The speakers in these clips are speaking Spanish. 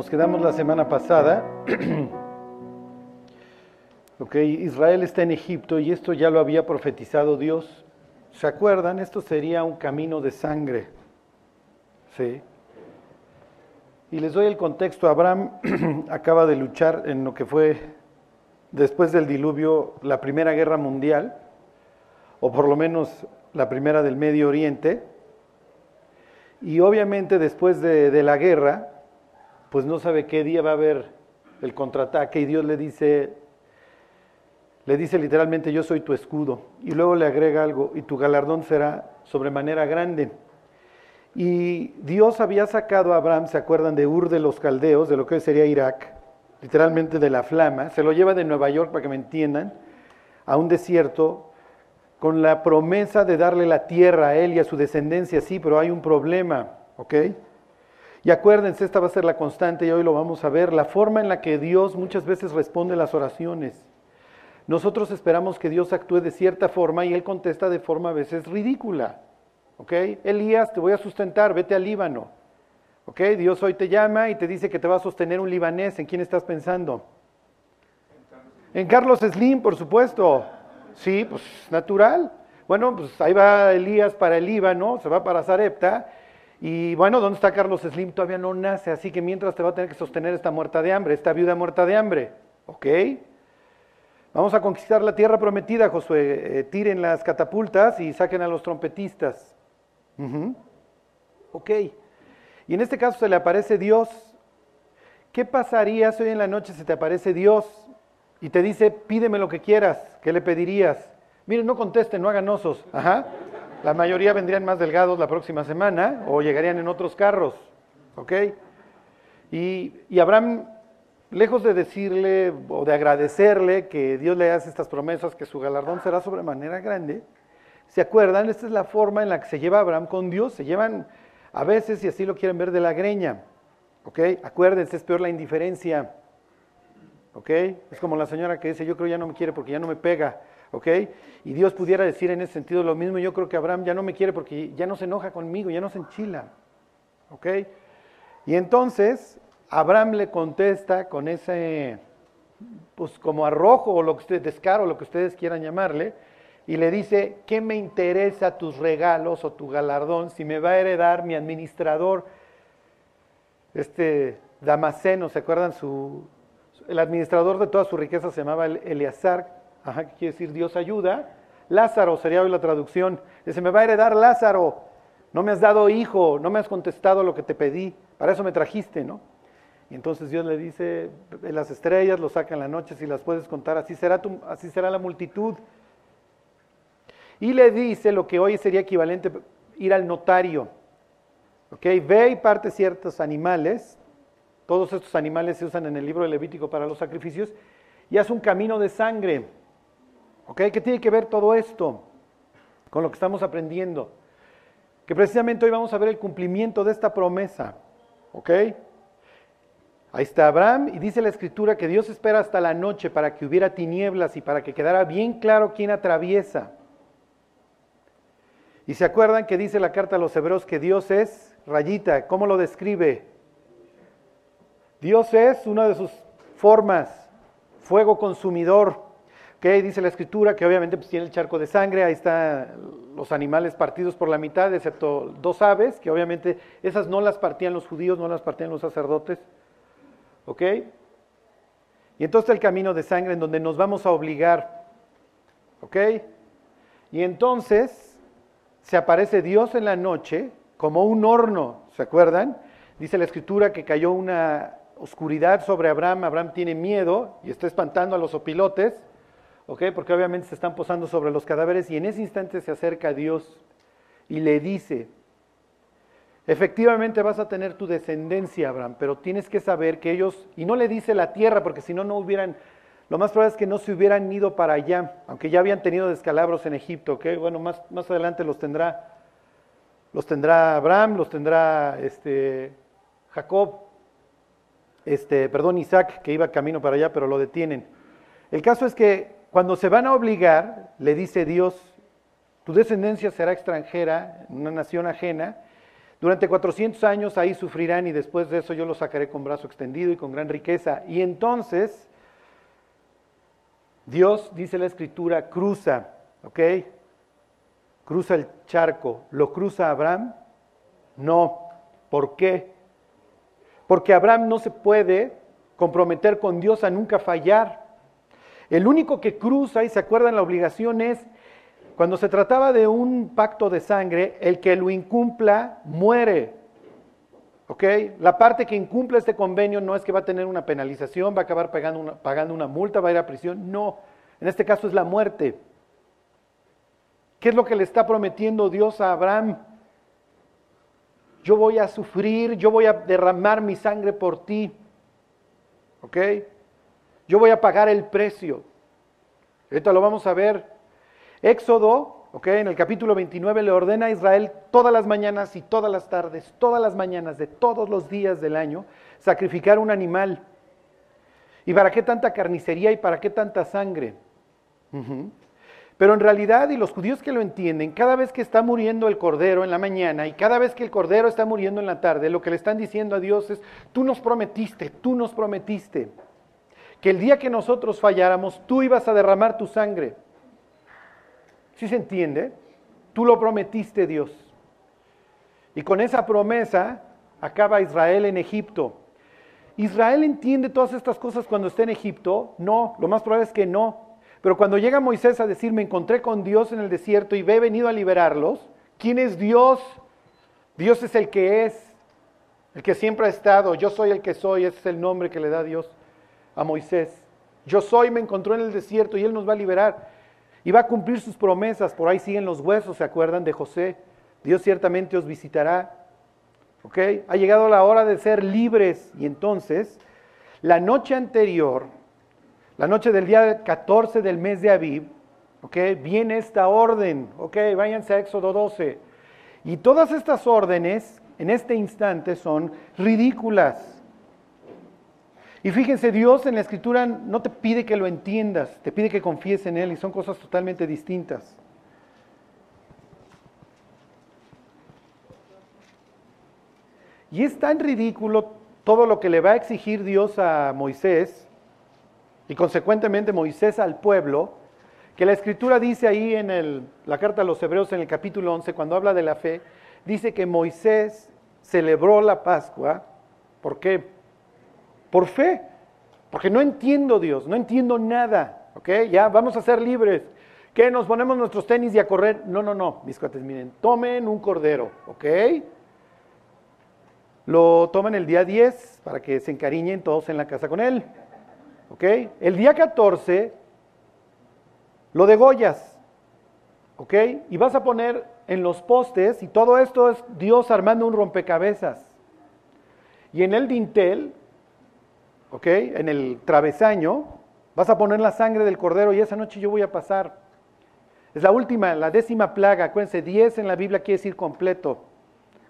nos quedamos la semana pasada. ok, Israel está en Egipto y esto ya lo había profetizado Dios. ¿Se acuerdan? Esto sería un camino de sangre. Sí. Y les doy el contexto. Abraham acaba de luchar en lo que fue después del diluvio la Primera Guerra Mundial, o por lo menos la primera del Medio Oriente. Y obviamente después de, de la guerra, pues no sabe qué día va a haber el contraataque y Dios le dice, le dice literalmente, yo soy tu escudo. Y luego le agrega algo, y tu galardón será sobremanera grande. Y Dios había sacado a Abraham, ¿se acuerdan de Ur de los Caldeos, de lo que hoy sería Irak? Literalmente de la flama. Se lo lleva de Nueva York, para que me entiendan, a un desierto con la promesa de darle la tierra a él y a su descendencia, sí, pero hay un problema, ¿ok? Y acuérdense, esta va a ser la constante y hoy lo vamos a ver, la forma en la que Dios muchas veces responde las oraciones. Nosotros esperamos que Dios actúe de cierta forma y Él contesta de forma a veces ridícula. ¿Ok? Elías, te voy a sustentar, vete al Líbano. ¿Ok? Dios hoy te llama y te dice que te va a sostener un libanés. ¿En quién estás pensando? En Carlos Slim, por supuesto. Sí, pues natural. Bueno, pues ahí va Elías para el Líbano, se va para Zarepta y bueno, ¿dónde está Carlos Slim? Todavía no nace, así que mientras te va a tener que sostener esta muerta de hambre, esta viuda muerta de hambre. ¿Ok? Vamos a conquistar la tierra prometida, Josué. Eh, tiren las catapultas y saquen a los trompetistas. Ok. Y en este caso se le aparece Dios. ¿Qué pasaría si hoy en la noche se te aparece Dios y te dice, pídeme lo que quieras? ¿Qué le pedirías? Miren, no contesten, no hagan osos. Ajá. La mayoría vendrían más delgados la próxima semana o llegarían en otros carros. ¿Ok? Y, Abraham, lejos de decirle o de agradecerle que Dios le hace estas promesas, que su galardón será sobremanera grande, ¿se acuerdan? Esta es la forma en la que se lleva Abraham con Dios. Se llevan a veces, y así lo quieren ver, de la greña. ¿Ok? Acuérdense, es peor la indiferencia. ¿Ok? Es como la señora que dice, yo creo ya no me quiere porque ya no me pega. ¿Ok? Y Dios pudiera decir en ese sentido lo mismo, yo creo que Abraham ya no me quiere porque ya no se enoja conmigo, ya no se enchila, ¿ok? Y entonces Abraham le contesta con ese, pues como arrojo o lo que ustedes, descaro, lo que ustedes quieran llamarle, y le dice, ¿qué me interesa tus regalos o tu galardón si me va a heredar mi administrador, este Damaseno, ¿se acuerdan? Su, el administrador de toda su riqueza se llamaba Eleazar, Ajá, ¿qué quiere decir Dios ayuda? Lázaro sería hoy la traducción. Dice, me va a heredar Lázaro. No me has dado hijo, no me has contestado lo que te pedí. Para eso me trajiste, ¿no? Y entonces Dios le dice, las estrellas lo sacan en la noche, si las puedes contar, así será, tu, así será la multitud. Y le dice lo que hoy sería equivalente ir al notario. ¿Ok? Ve y parte ciertos animales. Todos estos animales se usan en el libro de Levítico para los sacrificios. Y haz un camino de sangre. ¿Qué tiene que ver todo esto con lo que estamos aprendiendo? Que precisamente hoy vamos a ver el cumplimiento de esta promesa. ¿Ok? Ahí está Abraham y dice la escritura que Dios espera hasta la noche para que hubiera tinieblas y para que quedara bien claro quién atraviesa. Y se acuerdan que dice la carta a los hebreos que Dios es rayita. ¿Cómo lo describe? Dios es una de sus formas, fuego consumidor dice la escritura que obviamente pues, tiene el charco de sangre, ahí están los animales partidos por la mitad, excepto dos aves, que obviamente esas no las partían los judíos, no las partían los sacerdotes. ¿Ok? Y entonces el camino de sangre en donde nos vamos a obligar. ¿Ok? Y entonces se aparece Dios en la noche como un horno, ¿se acuerdan? Dice la escritura que cayó una oscuridad sobre Abraham, Abraham tiene miedo y está espantando a los opilotes porque obviamente se están posando sobre los cadáveres y en ese instante se acerca a Dios y le dice, efectivamente vas a tener tu descendencia, Abraham, pero tienes que saber que ellos, y no le dice la tierra, porque si no, no hubieran, lo más probable es que no se hubieran ido para allá, aunque ya habían tenido descalabros en Egipto, ¿ok? Bueno, más, más adelante los tendrá, los tendrá Abraham, los tendrá este, Jacob, este, perdón, Isaac, que iba camino para allá, pero lo detienen. El caso es que cuando se van a obligar, le dice Dios, tu descendencia será extranjera, una nación ajena, Durante 400 años ahí sufrirán y después de eso yo los sacaré con brazo extendido y con gran riqueza. Y entonces Dios, dice la escritura, cruza, ¿ok? Cruza el charco. ¿Lo cruza Abraham? No. ¿Por qué? Porque Abraham no se puede comprometer con Dios a nunca fallar. El único que cruza, y se acuerdan, la obligación es, cuando se trataba de un pacto de sangre, el que lo incumpla muere. ¿Ok? La parte que incumple este convenio no es que va a tener una penalización, va a acabar pagando una, pagando una multa, va a ir a prisión. No, en este caso es la muerte. ¿Qué es lo que le está prometiendo Dios a Abraham? Yo voy a sufrir, yo voy a derramar mi sangre por ti. ¿Ok? Yo voy a pagar el precio. Ahorita lo vamos a ver. Éxodo, ¿ok? En el capítulo 29 le ordena a Israel todas las mañanas y todas las tardes, todas las mañanas de todos los días del año, sacrificar un animal. ¿Y para qué tanta carnicería y para qué tanta sangre? Pero en realidad, y los judíos que lo entienden, cada vez que está muriendo el cordero en la mañana y cada vez que el cordero está muriendo en la tarde, lo que le están diciendo a Dios es, tú nos prometiste, tú nos prometiste que el día que nosotros falláramos, tú ibas a derramar tu sangre. ¿Sí se entiende? Tú lo prometiste, Dios. Y con esa promesa acaba Israel en Egipto. ¿Israel entiende todas estas cosas cuando está en Egipto? No, lo más probable es que no. Pero cuando llega Moisés a decir, me encontré con Dios en el desierto y he venido a liberarlos, ¿quién es Dios? Dios es el que es, el que siempre ha estado, yo soy el que soy, ese es el nombre que le da Dios a Moisés. Yo soy, me encontró en el desierto y Él nos va a liberar. Y va a cumplir sus promesas. Por ahí siguen los huesos, ¿se acuerdan de José? Dios ciertamente os visitará. ¿Ok? Ha llegado la hora de ser libres. Y entonces, la noche anterior, la noche del día 14 del mes de Aviv, ¿ok? Viene esta orden. ¿Ok? Váyanse a Éxodo 12. Y todas estas órdenes, en este instante, son ridículas. Y fíjense, Dios en la escritura no te pide que lo entiendas, te pide que confíes en Él y son cosas totalmente distintas. Y es tan ridículo todo lo que le va a exigir Dios a Moisés y consecuentemente Moisés al pueblo, que la escritura dice ahí en la carta a los hebreos en el capítulo 11, cuando habla de la fe, dice que Moisés celebró la Pascua. ¿Por qué? Por fe. Porque no entiendo Dios, no entiendo nada. ¿Ok? Ya vamos a ser libres. ¿Qué? Nos ponemos nuestros tenis y a correr. No, no, no, mis cuates, miren, tomen un cordero. ¿Ok? Lo toman el día 10 para que se encariñen todos en la casa con él. ¿Ok? El día 14 lo degollas. ¿Ok? Y vas a poner en los postes, y todo esto es Dios armando un rompecabezas. Y en el dintel En el travesaño, vas a poner la sangre del cordero y esa noche yo voy a pasar. Es la última, la décima plaga, acuérdense, 10 en la Biblia quiere decir completo.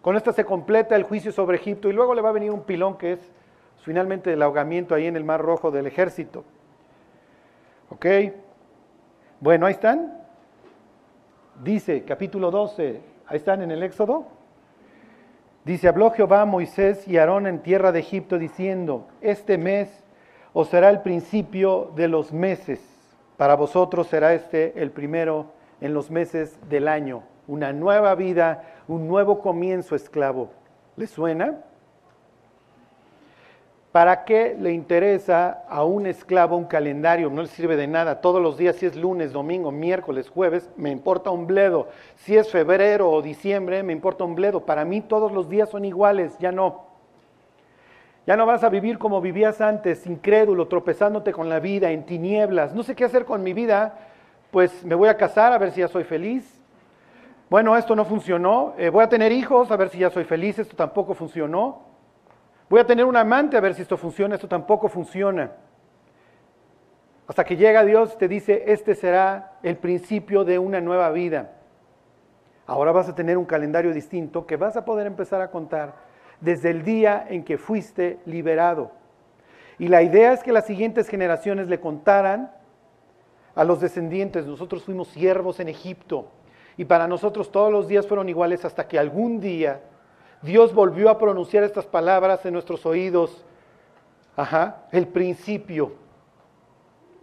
Con esta se completa el juicio sobre Egipto y luego le va a venir un pilón que es finalmente el ahogamiento ahí en el Mar Rojo del ejército. ¿Ok? Bueno, ahí están. Dice capítulo 12, ahí están en el Éxodo. Dice, habló Jehová a Moisés y Aarón en tierra de Egipto diciendo, este mes os será el principio de los meses, para vosotros será este el primero en los meses del año, una nueva vida, un nuevo comienzo esclavo. ¿Le suena? ¿Para qué le interesa a un esclavo un calendario? No le sirve de nada. Todos los días, si es lunes, domingo, miércoles, jueves, me importa un bledo. Si es febrero o diciembre, me importa un bledo. Para mí todos los días son iguales, ya no. Ya no vas a vivir como vivías antes, incrédulo, tropezándote con la vida, en tinieblas. No sé qué hacer con mi vida, pues me voy a casar a ver si ya soy feliz. Bueno, esto no funcionó. Eh, voy a tener hijos a ver si ya soy feliz, esto tampoco funcionó. Voy a tener un amante a ver si esto funciona, esto tampoco funciona. Hasta que llega Dios, te dice, este será el principio de una nueva vida. Ahora vas a tener un calendario distinto que vas a poder empezar a contar desde el día en que fuiste liberado. Y la idea es que las siguientes generaciones le contaran a los descendientes, nosotros fuimos siervos en Egipto y para nosotros todos los días fueron iguales hasta que algún día Dios volvió a pronunciar estas palabras en nuestros oídos. Ajá, el principio.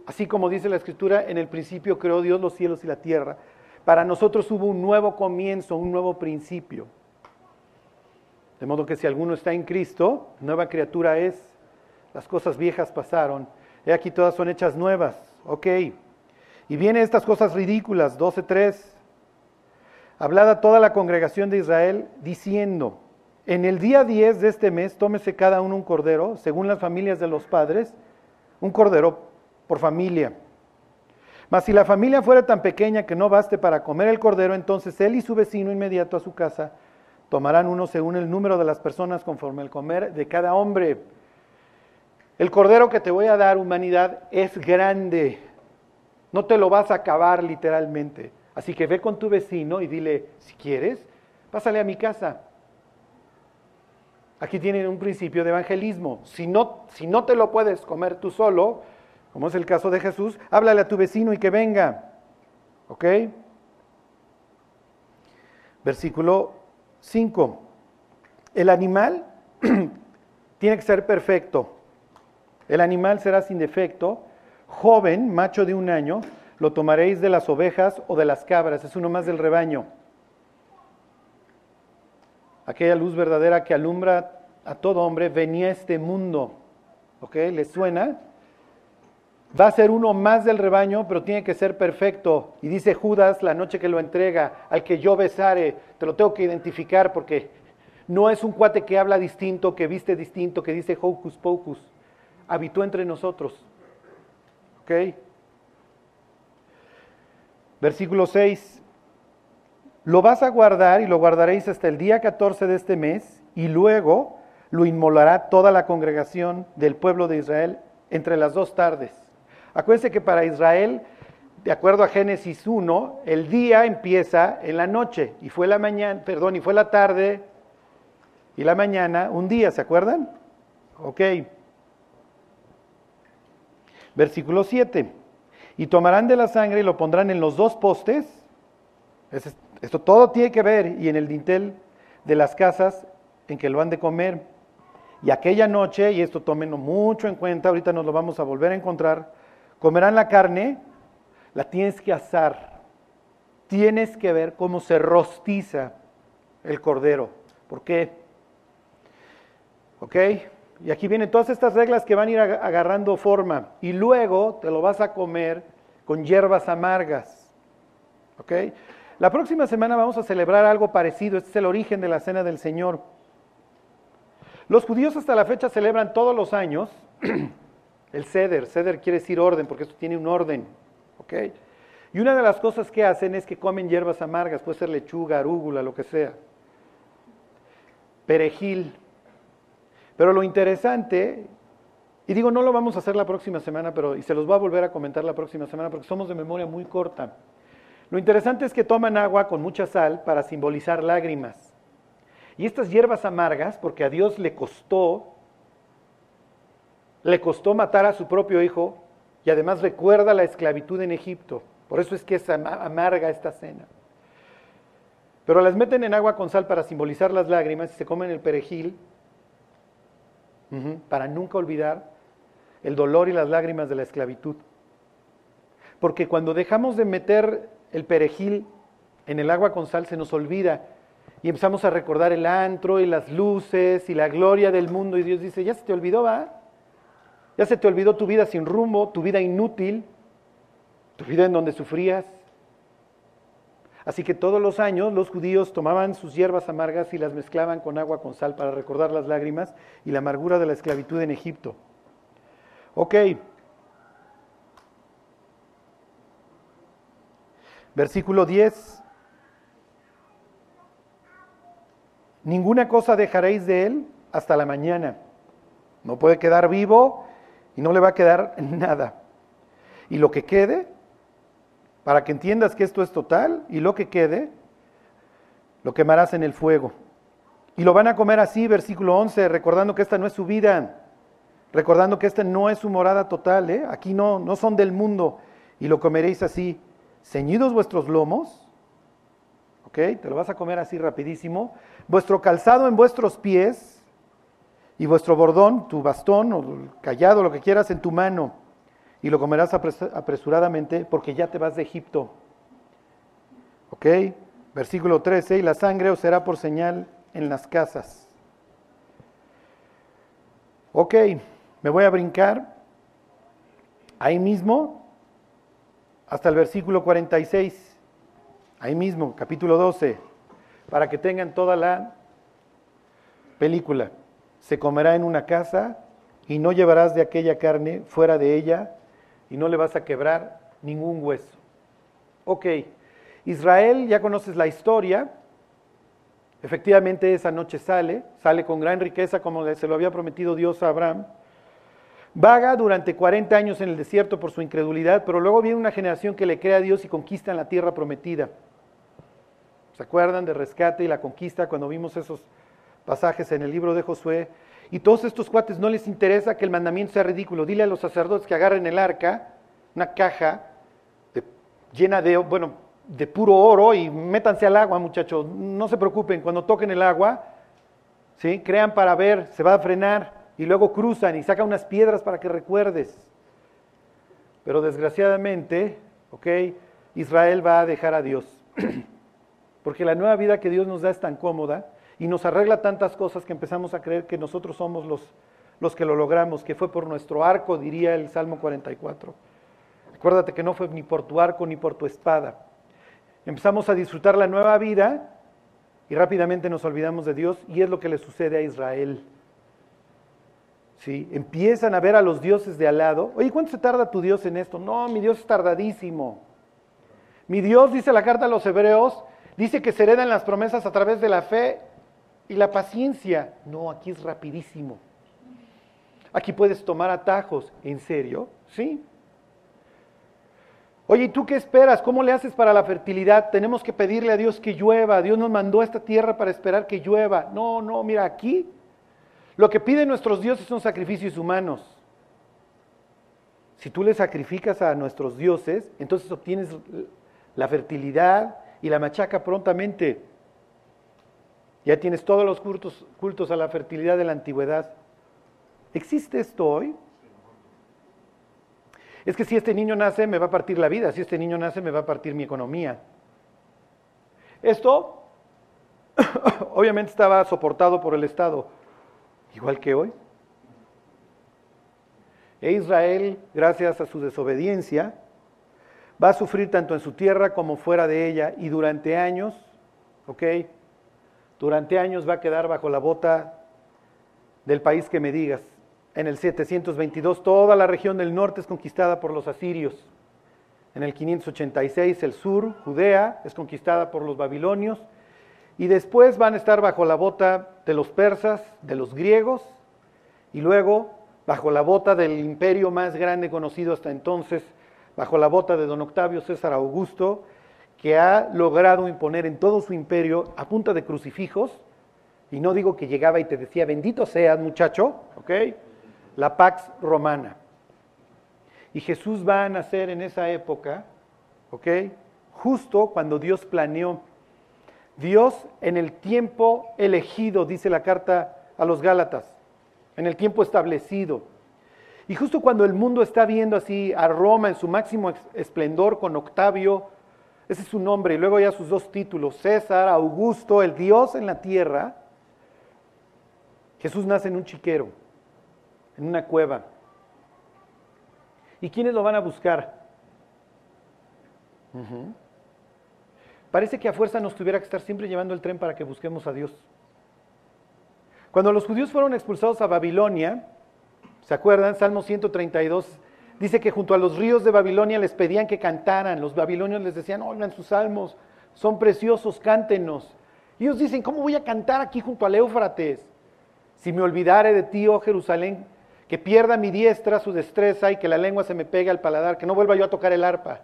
Así como dice la escritura, en el principio creó Dios los cielos y la tierra. Para nosotros hubo un nuevo comienzo, un nuevo principio. De modo que si alguno está en Cristo, nueva criatura es. Las cosas viejas pasaron. He aquí todas son hechas nuevas. Ok. Y vienen estas cosas ridículas, 12.3. Hablada toda la congregación de Israel diciendo, en el día 10 de este mes tómese cada uno un cordero, según las familias de los padres, un cordero por familia. Mas si la familia fuera tan pequeña que no baste para comer el cordero, entonces él y su vecino inmediato a su casa tomarán uno según el número de las personas conforme el comer de cada hombre. El cordero que te voy a dar, humanidad, es grande. No te lo vas a acabar literalmente. Así que ve con tu vecino y dile, si quieres, pásale a mi casa. Aquí tienen un principio de evangelismo. Si no, si no te lo puedes comer tú solo, como es el caso de Jesús, háblale a tu vecino y que venga. ¿Ok? Versículo 5. El animal tiene que ser perfecto. El animal será sin defecto, joven, macho de un año, lo tomaréis de las ovejas o de las cabras, es uno más del rebaño. Aquella luz verdadera que alumbra a todo hombre venía a este mundo. ¿Ok? ¿Le suena? Va a ser uno más del rebaño, pero tiene que ser perfecto. Y dice Judas la noche que lo entrega, al que yo besare, te lo tengo que identificar porque no es un cuate que habla distinto, que viste distinto, que dice hocus pocus. Habitó entre nosotros. ¿Ok? Versículo 6. Lo vas a guardar y lo guardaréis hasta el día 14 de este mes y luego lo inmolará toda la congregación del pueblo de Israel entre las dos tardes. Acuérdense que para Israel, de acuerdo a Génesis 1, el día empieza en la noche y fue la mañana, perdón, y fue la tarde y la mañana un día, ¿se acuerdan? Ok. Versículo 7. Y tomarán de la sangre y lo pondrán en los dos postes. Esto todo tiene que ver y en el dintel de las casas en que lo han de comer. Y aquella noche, y esto tómenlo mucho en cuenta, ahorita nos lo vamos a volver a encontrar, comerán la carne, la tienes que asar. Tienes que ver cómo se rostiza el cordero. ¿Por qué? ¿Ok? Y aquí vienen todas estas reglas que van a ir agarrando forma. Y luego te lo vas a comer con hierbas amargas. ¿Ok? La próxima semana vamos a celebrar algo parecido. Este es el origen de la cena del Señor. Los judíos hasta la fecha celebran todos los años el ceder. Ceder quiere decir orden, porque esto tiene un orden. Y una de las cosas que hacen es que comen hierbas amargas, puede ser lechuga, arúgula, lo que sea. Perejil. Pero lo interesante, y digo, no lo vamos a hacer la próxima semana, pero y se los voy a volver a comentar la próxima semana porque somos de memoria muy corta. Lo interesante es que toman agua con mucha sal para simbolizar lágrimas. Y estas hierbas amargas, porque a Dios le costó le costó matar a su propio hijo y además recuerda la esclavitud en Egipto. Por eso es que es amarga esta cena. Pero las meten en agua con sal para simbolizar las lágrimas y se comen el perejil para nunca olvidar el dolor y las lágrimas de la esclavitud. Porque cuando dejamos de meter el perejil en el agua con sal se nos olvida y empezamos a recordar el antro y las luces y la gloria del mundo y Dios dice, ya se te olvidó, va. Ya se te olvidó tu vida sin rumbo, tu vida inútil, tu vida en donde sufrías. Así que todos los años los judíos tomaban sus hierbas amargas y las mezclaban con agua con sal para recordar las lágrimas y la amargura de la esclavitud en Egipto. Ok. Versículo 10. Ninguna cosa dejaréis de él hasta la mañana. No puede quedar vivo y no le va a quedar nada. Y lo que quede, para que entiendas que esto es total, y lo que quede, lo quemarás en el fuego. Y lo van a comer así, versículo 11, recordando que esta no es su vida, recordando que esta no es su morada total, ¿eh? aquí no, no son del mundo, y lo comeréis así, ceñidos vuestros lomos, ¿ok? Te lo vas a comer así rapidísimo. Vuestro calzado en vuestros pies y vuestro bordón, tu bastón o callado, lo que quieras, en tu mano. Y lo comerás apresuradamente porque ya te vas de Egipto. ¿Ok? Versículo 13, y la sangre os será por señal en las casas. Ok, me voy a brincar ahí mismo hasta el versículo 46, ahí mismo, capítulo 12, para que tengan toda la película. Se comerá en una casa y no llevarás de aquella carne fuera de ella y no le vas a quebrar ningún hueso. Ok, Israel, ya conoces la historia, efectivamente esa noche sale, sale con gran riqueza como se lo había prometido Dios a Abraham, vaga durante 40 años en el desierto por su incredulidad, pero luego viene una generación que le cree a Dios y conquista la tierra prometida. ¿Se acuerdan de rescate y la conquista cuando vimos esos pasajes en el libro de Josué? Y todos estos cuates no les interesa que el mandamiento sea ridículo. Dile a los sacerdotes que agarren el arca, una caja llena de, bueno, de puro oro y métanse al agua, muchachos. No se preocupen, cuando toquen el agua, ¿sí? crean para ver, se va a frenar y luego cruzan y sacan unas piedras para que recuerdes. Pero desgraciadamente, ¿ok? Israel va a dejar a Dios. Porque la nueva vida que Dios nos da es tan cómoda y nos arregla tantas cosas que empezamos a creer que nosotros somos los, los que lo logramos, que fue por nuestro arco, diría el Salmo 44. Acuérdate que no fue ni por tu arco ni por tu espada. Empezamos a disfrutar la nueva vida y rápidamente nos olvidamos de Dios y es lo que le sucede a Israel. ¿Sí? Empiezan a ver a los dioses de al lado. Oye, ¿cuánto se tarda tu Dios en esto? No, mi Dios es tardadísimo. Mi Dios, dice la carta a los hebreos, dice que se heredan las promesas a través de la fe y la paciencia. No, aquí es rapidísimo. Aquí puedes tomar atajos. ¿En serio? Sí. Oye, ¿y tú qué esperas? ¿Cómo le haces para la fertilidad? Tenemos que pedirle a Dios que llueva. Dios nos mandó a esta tierra para esperar que llueva. No, no, mira, aquí lo que piden nuestros dioses son sacrificios humanos. Si tú le sacrificas a nuestros dioses, entonces obtienes la fertilidad y la machaca prontamente. Ya tienes todos los cultos, a la fertilidad de la antigüedad. ¿Existe esto hoy? es que si este niño nace me va a partir la vida, si este niño nace me va a partir mi economía. Esto obviamente estaba soportado por el Estado, igual que hoy. E Israel, gracias a su desobediencia, va a sufrir tanto en su tierra como fuera de ella y durante años, ¿ok? Durante años va a quedar bajo la bota del país que me digas en el 722 toda la región del norte es conquistada por los asirios. En el 586 el sur, Judea, es conquistada por los babilonios. Y después van a estar bajo la bota de los persas, de los griegos, y luego bajo la bota del imperio más grande conocido hasta entonces, bajo la bota de don Octavio César Augusto, que ha logrado imponer en todo su imperio a punta de crucifijos, y no digo que llegaba y te decía, bendito seas muchacho, ¿ok? la Pax Romana. Y Jesús va a nacer en esa época, ¿ok? Justo cuando Dios planeó. Dios en el tiempo elegido, dice la carta a los Gálatas, en el tiempo establecido. Y justo cuando el mundo está viendo así a Roma en su máximo esplendor con Octavio, ese es su nombre, y luego ya sus dos títulos, César, Augusto, el Dios en la tierra, Jesús nace en un chiquero en una cueva. ¿Y quiénes lo van a buscar? Parece que a fuerza nos tuviera que estar siempre llevando el tren para que busquemos a Dios. Cuando los judíos fueron expulsados a Babilonia, ¿se acuerdan? Salmo 132 dice que junto a los ríos de Babilonia les pedían que cantaran. Los babilonios les decían, oigan sus salmos, son preciosos, cántenos. Y ellos dicen, ¿cómo voy a cantar aquí junto al Éufrates? Si me olvidare de ti, oh Jerusalén, que pierda mi diestra su destreza y que la lengua se me pegue al paladar, que no vuelva yo a tocar el arpa.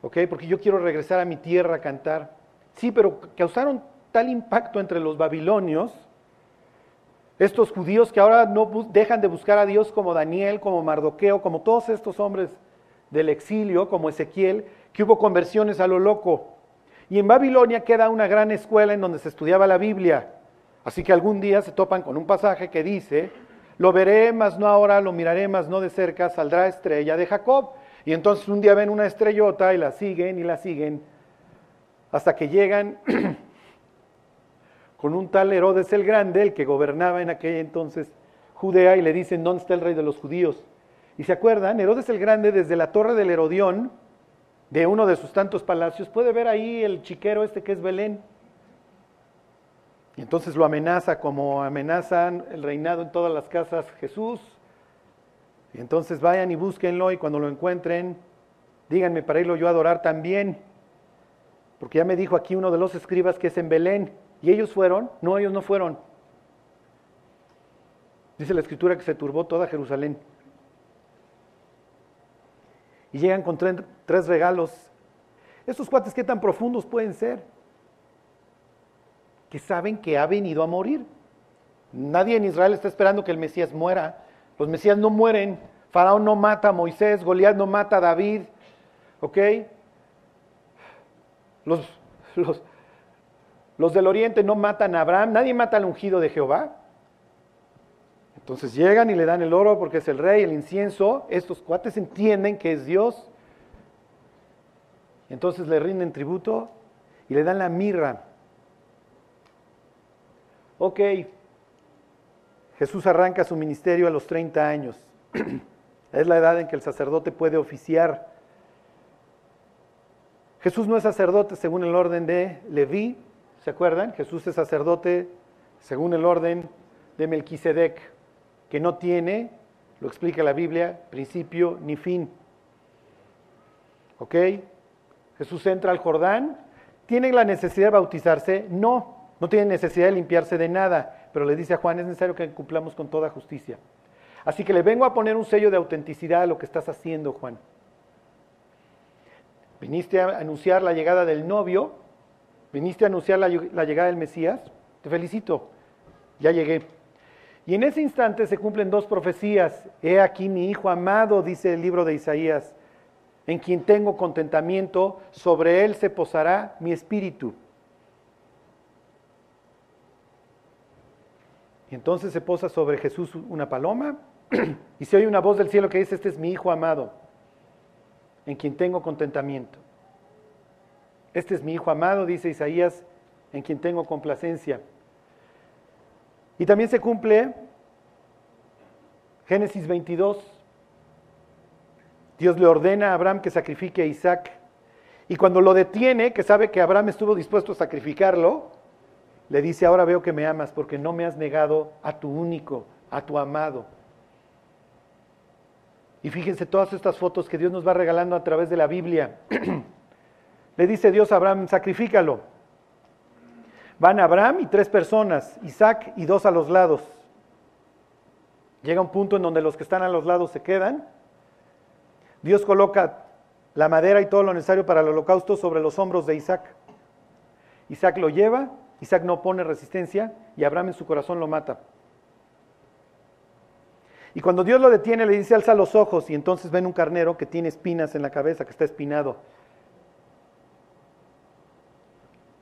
Porque yo quiero regresar a mi tierra a cantar. Sí, pero causaron tal impacto entre los babilonios, estos judíos que ahora no dejan de buscar a Dios como Daniel, como Mardoqueo, como todos estos hombres del exilio, como Ezequiel, que hubo conversiones a lo loco. Y en Babilonia queda una gran escuela en donde se estudiaba la Biblia. Así que algún día se topan con un pasaje que dice, lo veré, mas no ahora, lo miraré, mas no de cerca, saldrá estrella de Jacob. Y entonces un día ven una estrellota y la siguen y la siguen hasta que llegan con un tal Herodes el Grande, el que gobernaba en aquel entonces Judea, y le dicen, ¿dónde está el rey de los judíos? Y se acuerdan, Herodes el Grande desde la torre del Herodión, de uno de sus tantos palacios, puede ver ahí el chiquero este que es Belén. Y entonces lo amenaza como amenazan el reinado en todas las casas Jesús. Y entonces vayan y búsquenlo y cuando lo encuentren, díganme para irlo yo a adorar también. Porque ya me dijo aquí uno de los escribas que es en Belén. ¿Y ellos fueron? No, ellos no fueron. Dice la escritura que se turbó toda Jerusalén. Y llegan con tres, regalos. ¿Estos cuates qué tan profundos pueden ser? Que saben que ha venido a morir. Nadie en Israel está esperando que el Mesías muera. Los Mesías no mueren. Faraón no mata a Moisés, Goliat no mata a David. ¿Ok? Los, los, los del oriente no matan a Abraham, nadie mata al ungido de Jehová. Entonces llegan y le dan el oro porque es el rey, el incienso. Estos cuates entienden que es Dios. Entonces le rinden tributo y le dan la mirra. Ok, Jesús arranca su ministerio a los 30 años. es la edad en que el sacerdote puede oficiar. Jesús no es sacerdote según el orden de Leví, ¿Se acuerdan? Jesús es sacerdote según el orden de Melquisedec, que no tiene, lo explica la Biblia, principio ni fin. ¿Ok? Jesús entra al Jordán. ¿Tiene la necesidad de bautizarse? No, no tiene necesidad de limpiarse de nada, pero le dice a Juan, es necesario que cumplamos con toda justicia. Así que le vengo a poner un sello de autenticidad a lo que estás haciendo, Juan. Viniste a anunciar la llegada del novio, viniste a anunciar la, llegada del Mesías, te felicito, ya llegué. Y en ese instante se cumplen dos profecías. He aquí mi Hijo amado, dice el libro de Isaías, en quien tengo contentamiento, sobre él se posará mi espíritu. Y entonces se posa sobre Jesús una paloma y se oye una voz del cielo que dice, este es mi Hijo amado, en quien tengo contentamiento. Este es mi Hijo amado, dice Isaías, en quien tengo complacencia. Y también se cumple Génesis 22. Dios le ordena a Abraham que sacrifique a Isaac. Y cuando lo detiene, que sabe que Abraham estuvo dispuesto a sacrificarlo, le dice, ahora veo que me amas porque no me has negado a tu único, a tu amado. Y fíjense todas estas fotos que Dios nos va regalando a través de la Biblia. Le dice Dios a Abraham, sacrifícalo. Van Abraham y tres personas, Isaac y dos a los lados. Llega un punto en donde los que están a los lados se quedan. Dios coloca la madera y todo lo necesario para el holocausto sobre los hombros de Isaac. Isaac lo lleva, Isaac no pone resistencia y Abraham en su corazón lo mata. Y cuando Dios lo detiene le dice, alza los ojos y entonces ven un carnero que tiene espinas en la cabeza, que está espinado.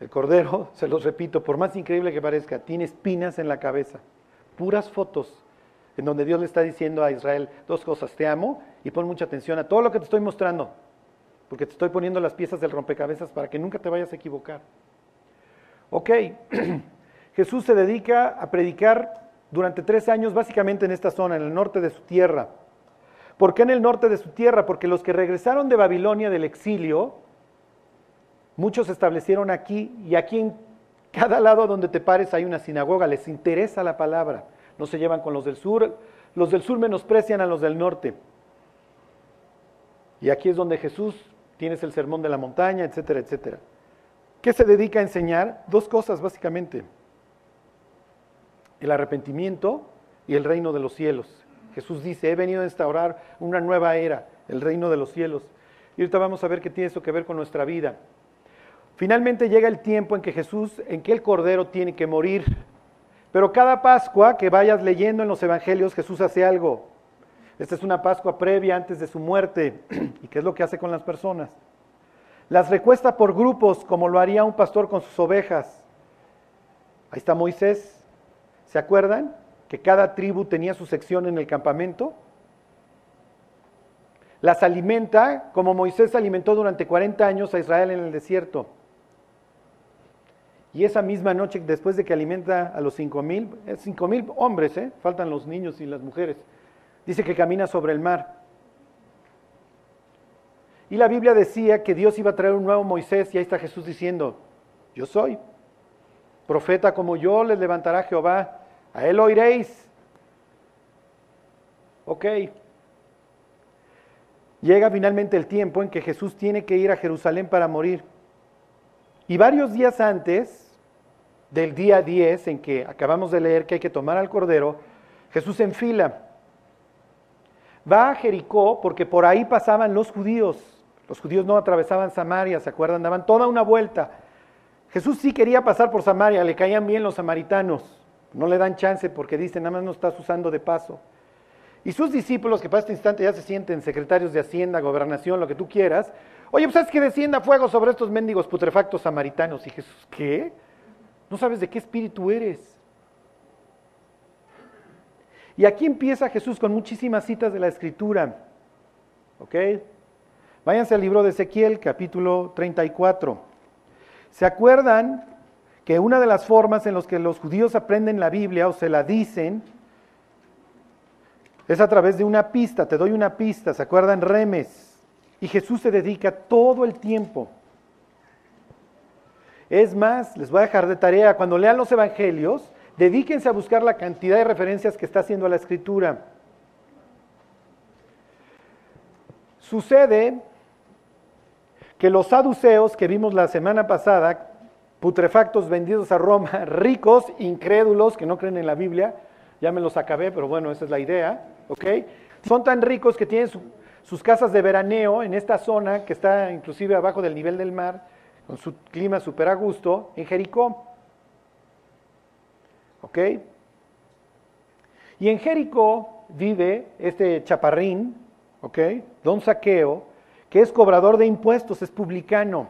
El cordero, se los repito, por más increíble que parezca, tiene espinas en la cabeza. Puras fotos en donde Dios le está diciendo a Israel dos cosas. Te amo y pon mucha atención a todo lo que te estoy mostrando. Porque te estoy poniendo las piezas del rompecabezas para que nunca te vayas a equivocar. Ok, Jesús se dedica a predicar durante tres años básicamente en esta zona, en el norte de su tierra. ¿Por qué en el norte de su tierra? Porque los que regresaron de Babilonia del exilio, Muchos se establecieron aquí y aquí en cada lado donde te pares hay una sinagoga, les interesa la palabra, no se llevan con los del sur, los del sur menosprecian a los del norte. Y aquí es donde Jesús, tienes el sermón de la montaña, etcétera, etcétera. ¿Qué se dedica a enseñar? Dos cosas básicamente. El arrepentimiento y el reino de los cielos. Jesús dice, he venido a instaurar una nueva era, el reino de los cielos. Y ahorita vamos a ver qué tiene eso que ver con nuestra vida. Finalmente llega el tiempo en que Jesús, en que el Cordero tiene que morir. Pero cada Pascua que vayas leyendo en los Evangelios, Jesús hace algo. Esta es una Pascua previa antes de su muerte. ¿Y qué es lo que hace con las personas? Las recuesta por grupos como lo haría un pastor con sus ovejas. Ahí está Moisés. ¿Se acuerdan? Que cada tribu tenía su sección en el campamento. Las alimenta como Moisés alimentó durante 40 años a Israel en el desierto. Y esa misma noche, después de que alimenta a los cinco mil, cinco mil hombres, ¿eh? faltan los niños y las mujeres, dice que camina sobre el mar. Y la Biblia decía que Dios iba a traer un nuevo Moisés y ahí está Jesús diciendo, yo soy. Profeta como yo les levantará Jehová, a él oiréis. Ok. Llega finalmente el tiempo en que Jesús tiene que ir a Jerusalén para morir. Y varios días antes del día 10 en que acabamos de leer que hay que tomar al Cordero, Jesús enfila. Va a Jericó porque por ahí pasaban los judíos. Los judíos no atravesaban Samaria, ¿se acuerdan? Daban toda una vuelta. Jesús sí quería pasar por Samaria, le caían bien los samaritanos. No le dan chance porque dicen, nada más no estás usando de paso. Y sus discípulos, que para este instante ya se sienten secretarios de Hacienda, gobernación, lo que tú quieras, oye, pues sabes que descienda fuego sobre estos mendigos putrefactos samaritanos. Y Jesús, ¿qué? No sabes de qué espíritu eres. Y aquí empieza Jesús con muchísimas citas de la Escritura. ¿Ok? Váyanse al libro de Ezequiel, capítulo 34. ¿Se acuerdan que una de las formas en las que los judíos aprenden la Biblia o se la dicen es a través de una pista? Te doy una pista, ¿se acuerdan? Remes. Y Jesús se dedica todo el tiempo. Es más, les voy a dejar de tarea, cuando lean los evangelios, dedíquense a buscar la cantidad de referencias que está haciendo la escritura. Sucede que los saduceos que vimos la semana pasada, putrefactos vendidos a Roma, ricos, incrédulos, que no creen en la Biblia, ya me los acabé, pero bueno, esa es la idea, ¿ok? Son tan ricos que tienen sus casas de veraneo en esta zona, que está inclusive abajo del nivel del mar, con su clima súper a gusto, en Jericó. ¿Ok? Y en Jericó vive este chaparrín, ¿ok? Don Saqueo, que es cobrador de impuestos, es publicano.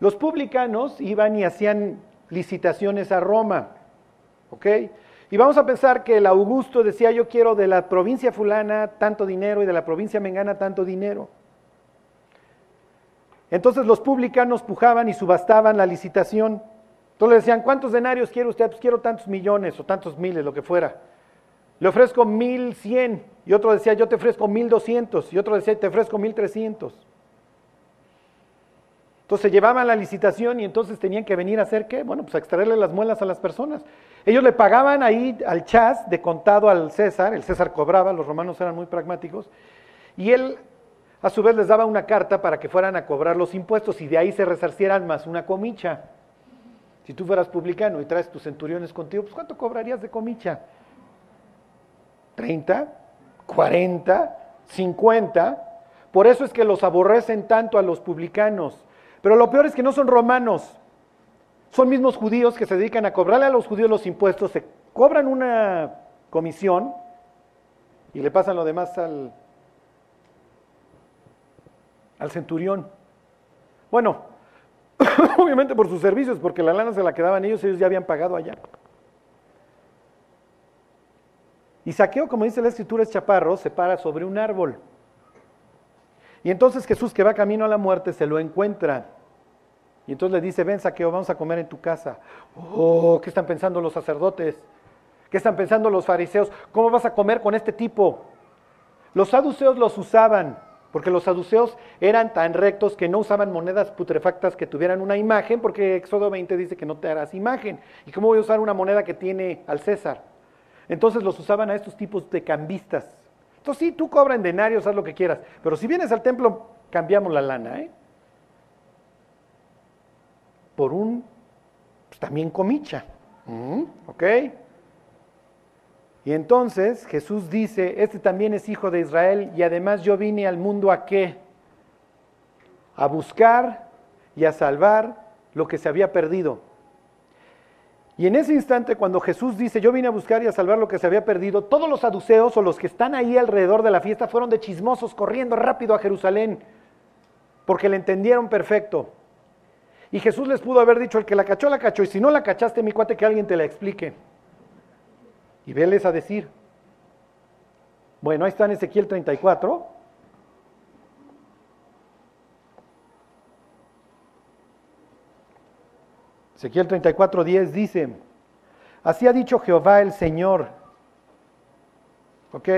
Los publicanos iban y hacían licitaciones a Roma, ¿ok? Y vamos a pensar que el Augusto decía, yo quiero de la provincia fulana tanto dinero y de la provincia mengana tanto dinero. Entonces los publicanos pujaban y subastaban la licitación. Entonces le decían, ¿cuántos denarios quiere usted? Pues quiero tantos millones o tantos miles, lo que fuera. Le ofrezco mil cien. Y otro decía, yo te ofrezco 1200. Y otro decía, te ofrezco 1300. Entonces llevaban la licitación y entonces tenían que venir a hacer qué? Bueno, pues a extraerle las muelas a las personas. Ellos le pagaban ahí al chas de contado al César, el César cobraba, los romanos eran muy pragmáticos, y él a su vez les daba una carta para que fueran a cobrar los impuestos y de ahí se resarcieran más una comicha. Si tú fueras publicano y traes tus centuriones contigo, pues ¿cuánto cobrarías de comicha? ¿30? 40, 50. Por eso es que los aborrecen tanto a los publicanos. Pero lo peor es que no son romanos. Son mismos judíos que se dedican a cobrarle a los judíos los impuestos, se cobran una comisión y le pasan lo demás al, al centurión. Bueno, obviamente por sus servicios, porque la lana se la quedaban ellos, ellos ya habían pagado allá. Y Saqueo, como dice la escritura, es chaparro, se para sobre un árbol. Y entonces Jesús, que va camino a la muerte, se lo encuentra. Y entonces le dice, ven Saqueo, vamos a comer en tu casa. Oh, ¿qué están pensando los sacerdotes? ¿Qué están pensando los fariseos? ¿Cómo vas a comer con este tipo? Los saduceos los usaban, porque los saduceos eran tan rectos que no usaban monedas putrefactas que tuvieran una imagen, porque Éxodo 20 dice que no te harás imagen. ¿Y cómo voy a usar una moneda que tiene al César? Entonces los usaban a estos tipos de cambistas. Entonces sí, tú cobra en denarios, haz lo que quieras, pero si vienes al templo, cambiamos la lana, ¿eh? Por un, pues también comicha, ¿ok? Y entonces Jesús dice, este también es hijo de Israel y además yo vine al mundo a qué? A buscar y a salvar lo que se había perdido. Y en ese instante, cuando Jesús dice, yo vine a buscar y a salvar lo que se había perdido, todos los saduceos o los que están ahí alrededor de la fiesta fueron de chismosos corriendo rápido a Jerusalén. porque le entendieron perfecto. Y Jesús les pudo haber dicho, el que la cachó, la cachó, y si no la cachaste, mi cuate, que alguien te la explique. Y veles a decir. Bueno, ahí está en Ezequiel 34. Ezequiel 34, 10 dice, así ha dicho Jehová el Señor. Ok,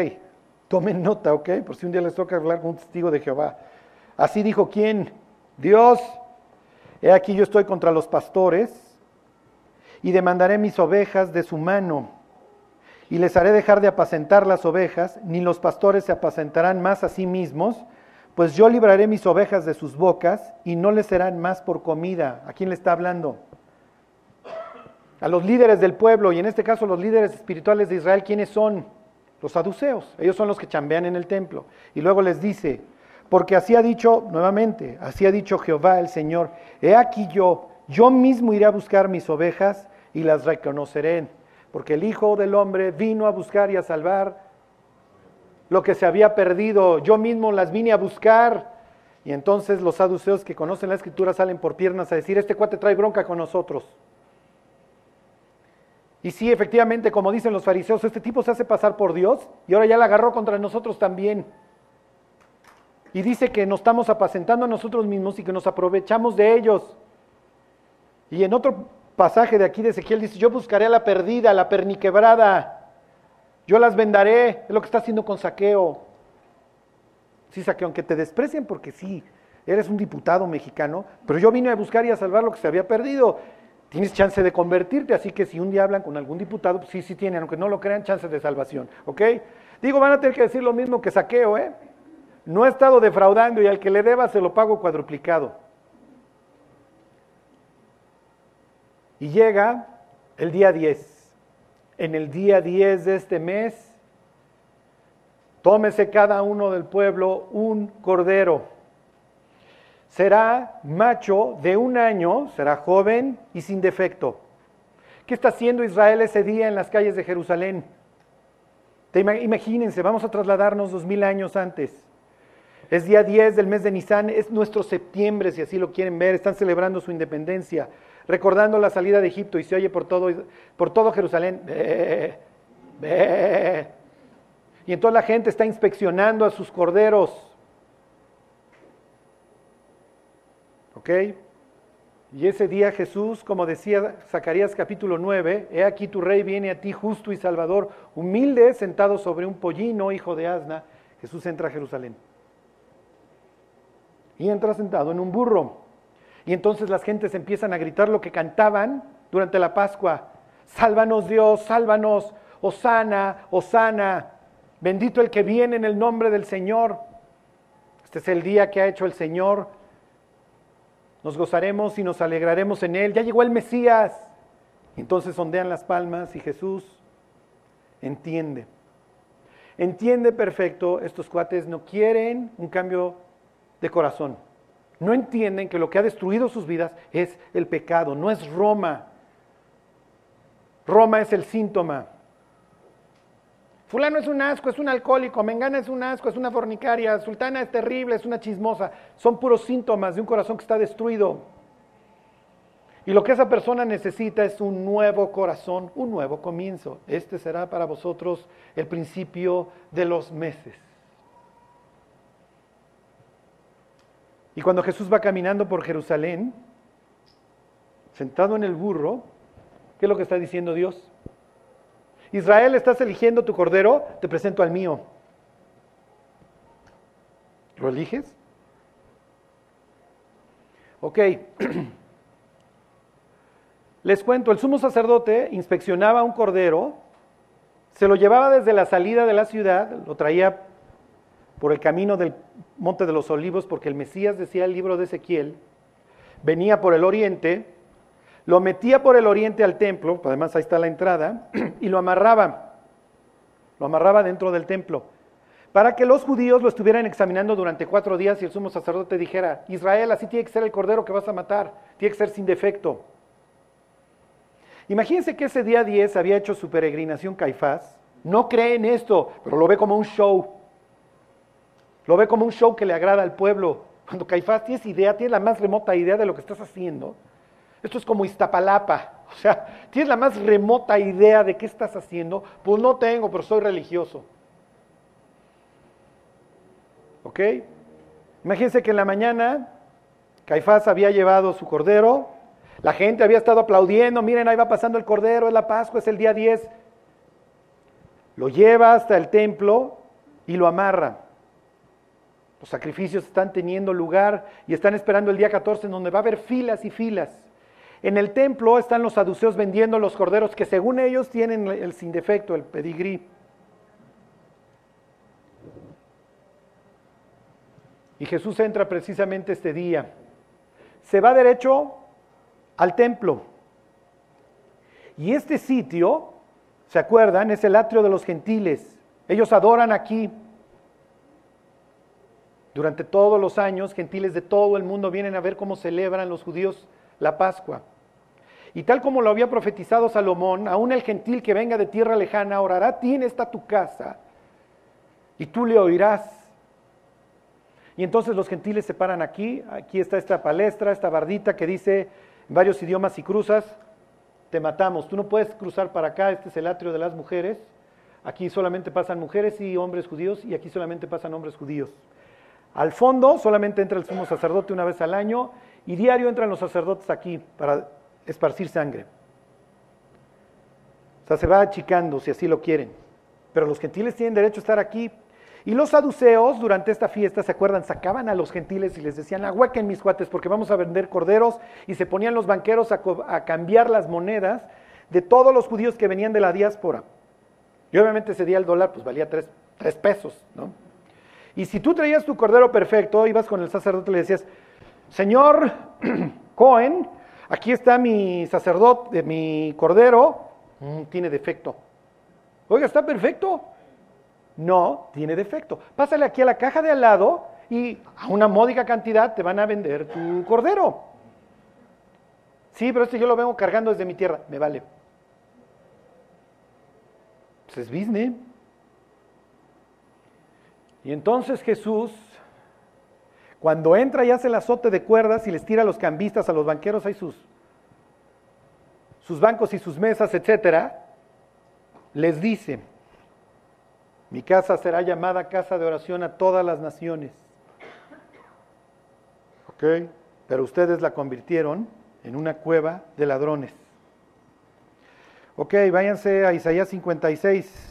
tomen nota, ok, por si un día les toca hablar con un testigo de Jehová. Así dijo quién? Dios. He aquí yo estoy contra los pastores y demandaré mis ovejas de su mano y les haré dejar de apacentar las ovejas, ni los pastores se apacentarán más a sí mismos, pues yo libraré mis ovejas de sus bocas y no les serán más por comida. ¿A quién le está hablando? A los líderes del pueblo y en este caso los líderes espirituales de Israel, ¿quiénes son? Los saduceos. Ellos son los que chambean en el templo. Y luego les dice, porque así ha dicho, nuevamente, así ha dicho Jehová el Señor, he aquí yo, yo mismo iré a buscar mis ovejas y las reconoceré, porque el Hijo del Hombre vino a buscar y a salvar lo que se había perdido, yo mismo las vine a buscar. Y entonces los saduceos que conocen la escritura salen por piernas a decir, este cuate trae bronca con nosotros. Y sí, efectivamente, como dicen los fariseos, este tipo se hace pasar por Dios y ahora ya la agarró contra nosotros también. Y dice que nos estamos apacentando a nosotros mismos y que nos aprovechamos de ellos. Y en otro pasaje de aquí de Ezequiel dice, yo buscaré a la perdida, a la perniquebrada, yo las vendaré, es lo que está haciendo con saqueo. Sí, saqueo, aunque te desprecien porque sí, eres un diputado mexicano, pero yo vine a buscar y a salvar lo que se había perdido. Tienes chance de convertirte, así que si un día hablan con algún diputado, pues sí, sí tienen, aunque no lo crean, chance de salvación, ¿ok? Digo, van a tener que decir lo mismo que saqueo, ¿eh? No he estado defraudando y al que le deba se lo pago cuadruplicado. Y llega el día 10. En el día 10 de este mes, tómese cada uno del pueblo un cordero. Será macho de un año, será joven y sin defecto. ¿Qué está haciendo Israel ese día en las calles de Jerusalén? imagínense, vamos a trasladarnos dos mil años antes. Es día 10 del mes de Nisan, es nuestro septiembre, si así lo quieren ver. Están celebrando su independencia, recordando la salida de Egipto y se oye por todo, por todo Jerusalén. Y entonces la gente está inspeccionando a sus corderos. ¿Ok? Y ese día Jesús, como decía Zacarías capítulo 9, he aquí tu rey viene a ti justo y salvador, humilde, sentado sobre un pollino, hijo de asna. Jesús entra a Jerusalén y entra sentado en un burro. Y entonces las gentes empiezan a gritar lo que cantaban durante la Pascua. Sálvanos Dios, sálvanos, Osana, Osana, bendito el que viene en el nombre del Señor. Este es el día que ha hecho el Señor. Nos gozaremos y nos alegraremos en él. Ya llegó el Mesías. Entonces ondean las palmas y Jesús entiende. Entiende perfecto, estos cuates no quieren un cambio de corazón. No entienden que lo que ha destruido sus vidas es el pecado, no es Roma. Roma es el síntoma. Fulano es un asco, es un alcohólico, Mengana es un asco, es una fornicaria, Sultana es terrible, es una chismosa. Son puros síntomas de un corazón que está destruido. Y lo que esa persona necesita es un nuevo corazón, un nuevo comienzo. Este será para vosotros el principio de los meses. Y cuando Jesús va caminando por Jerusalén, sentado en el burro, ¿qué es lo que está diciendo Dios? Israel, estás eligiendo tu cordero, te presento al mío. ¿Lo eliges? Ok. Les cuento, el sumo sacerdote inspeccionaba un cordero, se lo llevaba desde la salida de la ciudad, lo traía por el camino del Monte de los Olivos, porque el Mesías, decía el libro de Ezequiel, venía por el oriente, lo metía por el oriente al templo, además ahí está la entrada, y lo amarraba, lo amarraba dentro del templo, para que los judíos lo estuvieran examinando durante cuatro días y el sumo sacerdote dijera, Israel, así tiene que ser el cordero que vas a matar, tiene que ser sin defecto. Imagínense que ese día 10 había hecho su peregrinación Caifás, no cree en esto, pero lo ve como un show. Lo ve como un show que le agrada al pueblo. Cuando Caifás tienes idea, tienes la más remota idea de lo que estás haciendo. Esto es como Iztapalapa. O sea, tienes la más remota idea de qué estás haciendo. Pues no tengo, pero soy religioso. ¿Ok? Imagínense que en la mañana Caifás había llevado su cordero, la gente había estado aplaudiendo, miren, ahí va pasando el cordero, es la Pascua, es el día 10. Lo lleva hasta el templo y lo amarra. Los sacrificios están teniendo lugar y están esperando el día 14 en donde va a haber filas y filas. En el templo están los saduceos vendiendo los corderos que según ellos tienen el sin defecto, el pedigrí. Y Jesús entra precisamente este día. Se va derecho al templo. Y este sitio, ¿se acuerdan? Es el atrio de los gentiles. Ellos adoran aquí. Durante todos los años, gentiles de todo el mundo vienen a ver cómo celebran los judíos la Pascua. Y tal como lo había profetizado Salomón, aún el gentil que venga de tierra lejana orará a ti en esta tu casa y tú le oirás. Y entonces los gentiles se paran aquí, aquí está esta palestra, esta bardita que dice en varios idiomas y cruzas, te matamos. Tú no puedes cruzar para acá, este es el atrio de las mujeres. Aquí solamente pasan mujeres y hombres judíos y aquí solamente pasan hombres judíos. Al fondo solamente entra el sumo sacerdote una vez al año y diario entran los sacerdotes aquí para esparcir sangre. O sea, se va achicando si así lo quieren. Pero los gentiles tienen derecho a estar aquí y los saduceos durante esta fiesta, ¿se acuerdan? Sacaban a los gentiles y les decían, ahuequen mis cuates porque vamos a vender corderos y se ponían los banqueros a, cambiar las monedas de todos los judíos que venían de la diáspora. Y obviamente ese día el dólar pues valía tres, pesos, ¿no? Y si tú traías tu cordero perfecto, ibas con el sacerdote y le decías, Señor Cohen, aquí está mi sacerdote, mi cordero, mm, tiene defecto. Oiga, está perfecto. No, tiene defecto. Pásale aquí a la caja de al lado y a una módica cantidad te van a vender tu cordero. Sí, pero este yo lo vengo cargando desde mi tierra. Me vale. Pues es business. Y entonces Jesús, cuando entra y hace el azote de cuerdas y les tira a los cambistas, a los banqueros, hay sus, sus bancos y sus mesas, etcétera, les dice, mi casa será llamada casa de oración a todas las naciones. ¿Ok? Pero ustedes la convirtieron en una cueva de ladrones. Ok, váyanse a Isaías 56.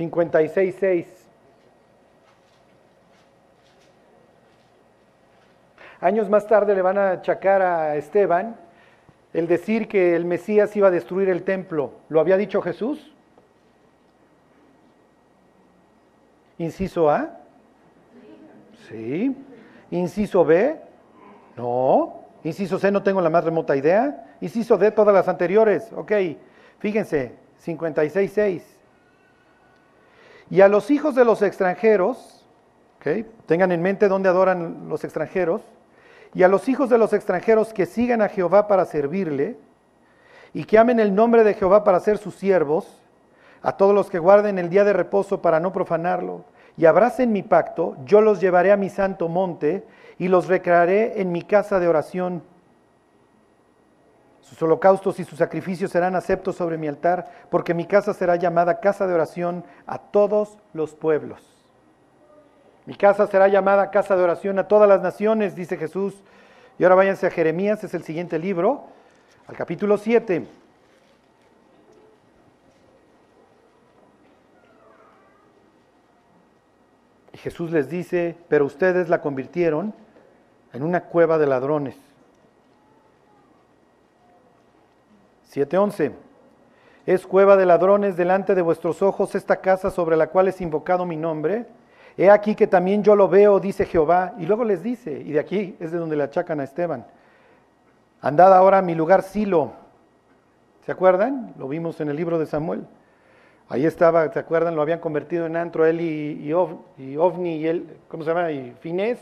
Cincuenta y seis, seis. Años más tarde le van a achacar a Esteban el decir que el Mesías iba a destruir el templo. ¿Lo había dicho Jesús? Inciso A. Sí. Inciso B. No. Inciso C no tengo la más remota idea. Inciso D todas las anteriores. Ok. Fíjense. 56.6. Y a los hijos de los extranjeros, tengan en mente dónde adoran los extranjeros, y a los hijos de los extranjeros que sigan a Jehová para servirle y que amen el nombre de Jehová para ser sus siervos, a todos los que guarden el día de reposo para no profanarlo y abracen mi pacto, yo los llevaré a mi santo monte y los recrearé en mi casa de oración. Sus holocaustos y sus sacrificios serán aceptos sobre mi altar, porque mi casa será llamada casa de oración a todos los pueblos. Mi casa será llamada casa de oración a todas las naciones, dice Jesús. Y ahora váyanse a Jeremías, es el siguiente libro, al capítulo 7. Y Jesús les dice, pero ustedes la convirtieron en una cueva de ladrones. 7.11. Es cueva de ladrones delante de vuestros ojos esta casa sobre la cual es invocado mi nombre He aquí que también yo lo veo, dice Jehová. Y luego les dice, y de aquí es de donde le achacan a Esteban. Andad ahora a mi lugar Silo. ¿Se acuerdan? Lo vimos en el libro de Samuel. Ahí estaba, ¿se acuerdan? Lo habían convertido en antro él y, y, Ovni y él, ¿cómo se llama? Y Finés.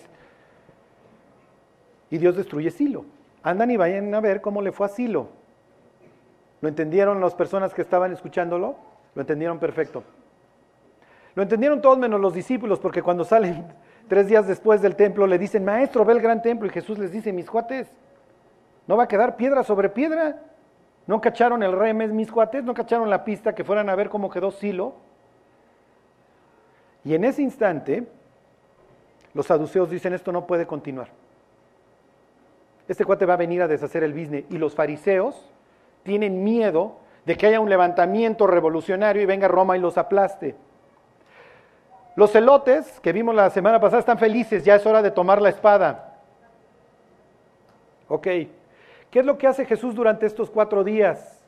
Y Dios destruye Silo. Andan y vayan a ver cómo le fue a Silo. ¿Lo entendieron las personas que estaban escuchándolo? Lo entendieron perfecto. Lo entendieron todos menos los discípulos, porque cuando salen tres días después del templo le dicen, maestro, ve el gran templo. Y Jesús les dice, mis cuates, no va a quedar piedra sobre piedra. No cacharon el remes, mis cuates, no cacharon la pista, que fueran a ver cómo quedó Silo. Y en ese instante, los saduceos dicen, esto no puede continuar. Este cuate va a venir a deshacer el business. Y los fariseos tienen miedo de que haya un levantamiento revolucionario y venga Roma y los aplaste. Los celotes que vimos la semana pasada están felices, ya es hora de tomar la espada. Ok, ¿qué es lo que hace Jesús durante estos cuatro días?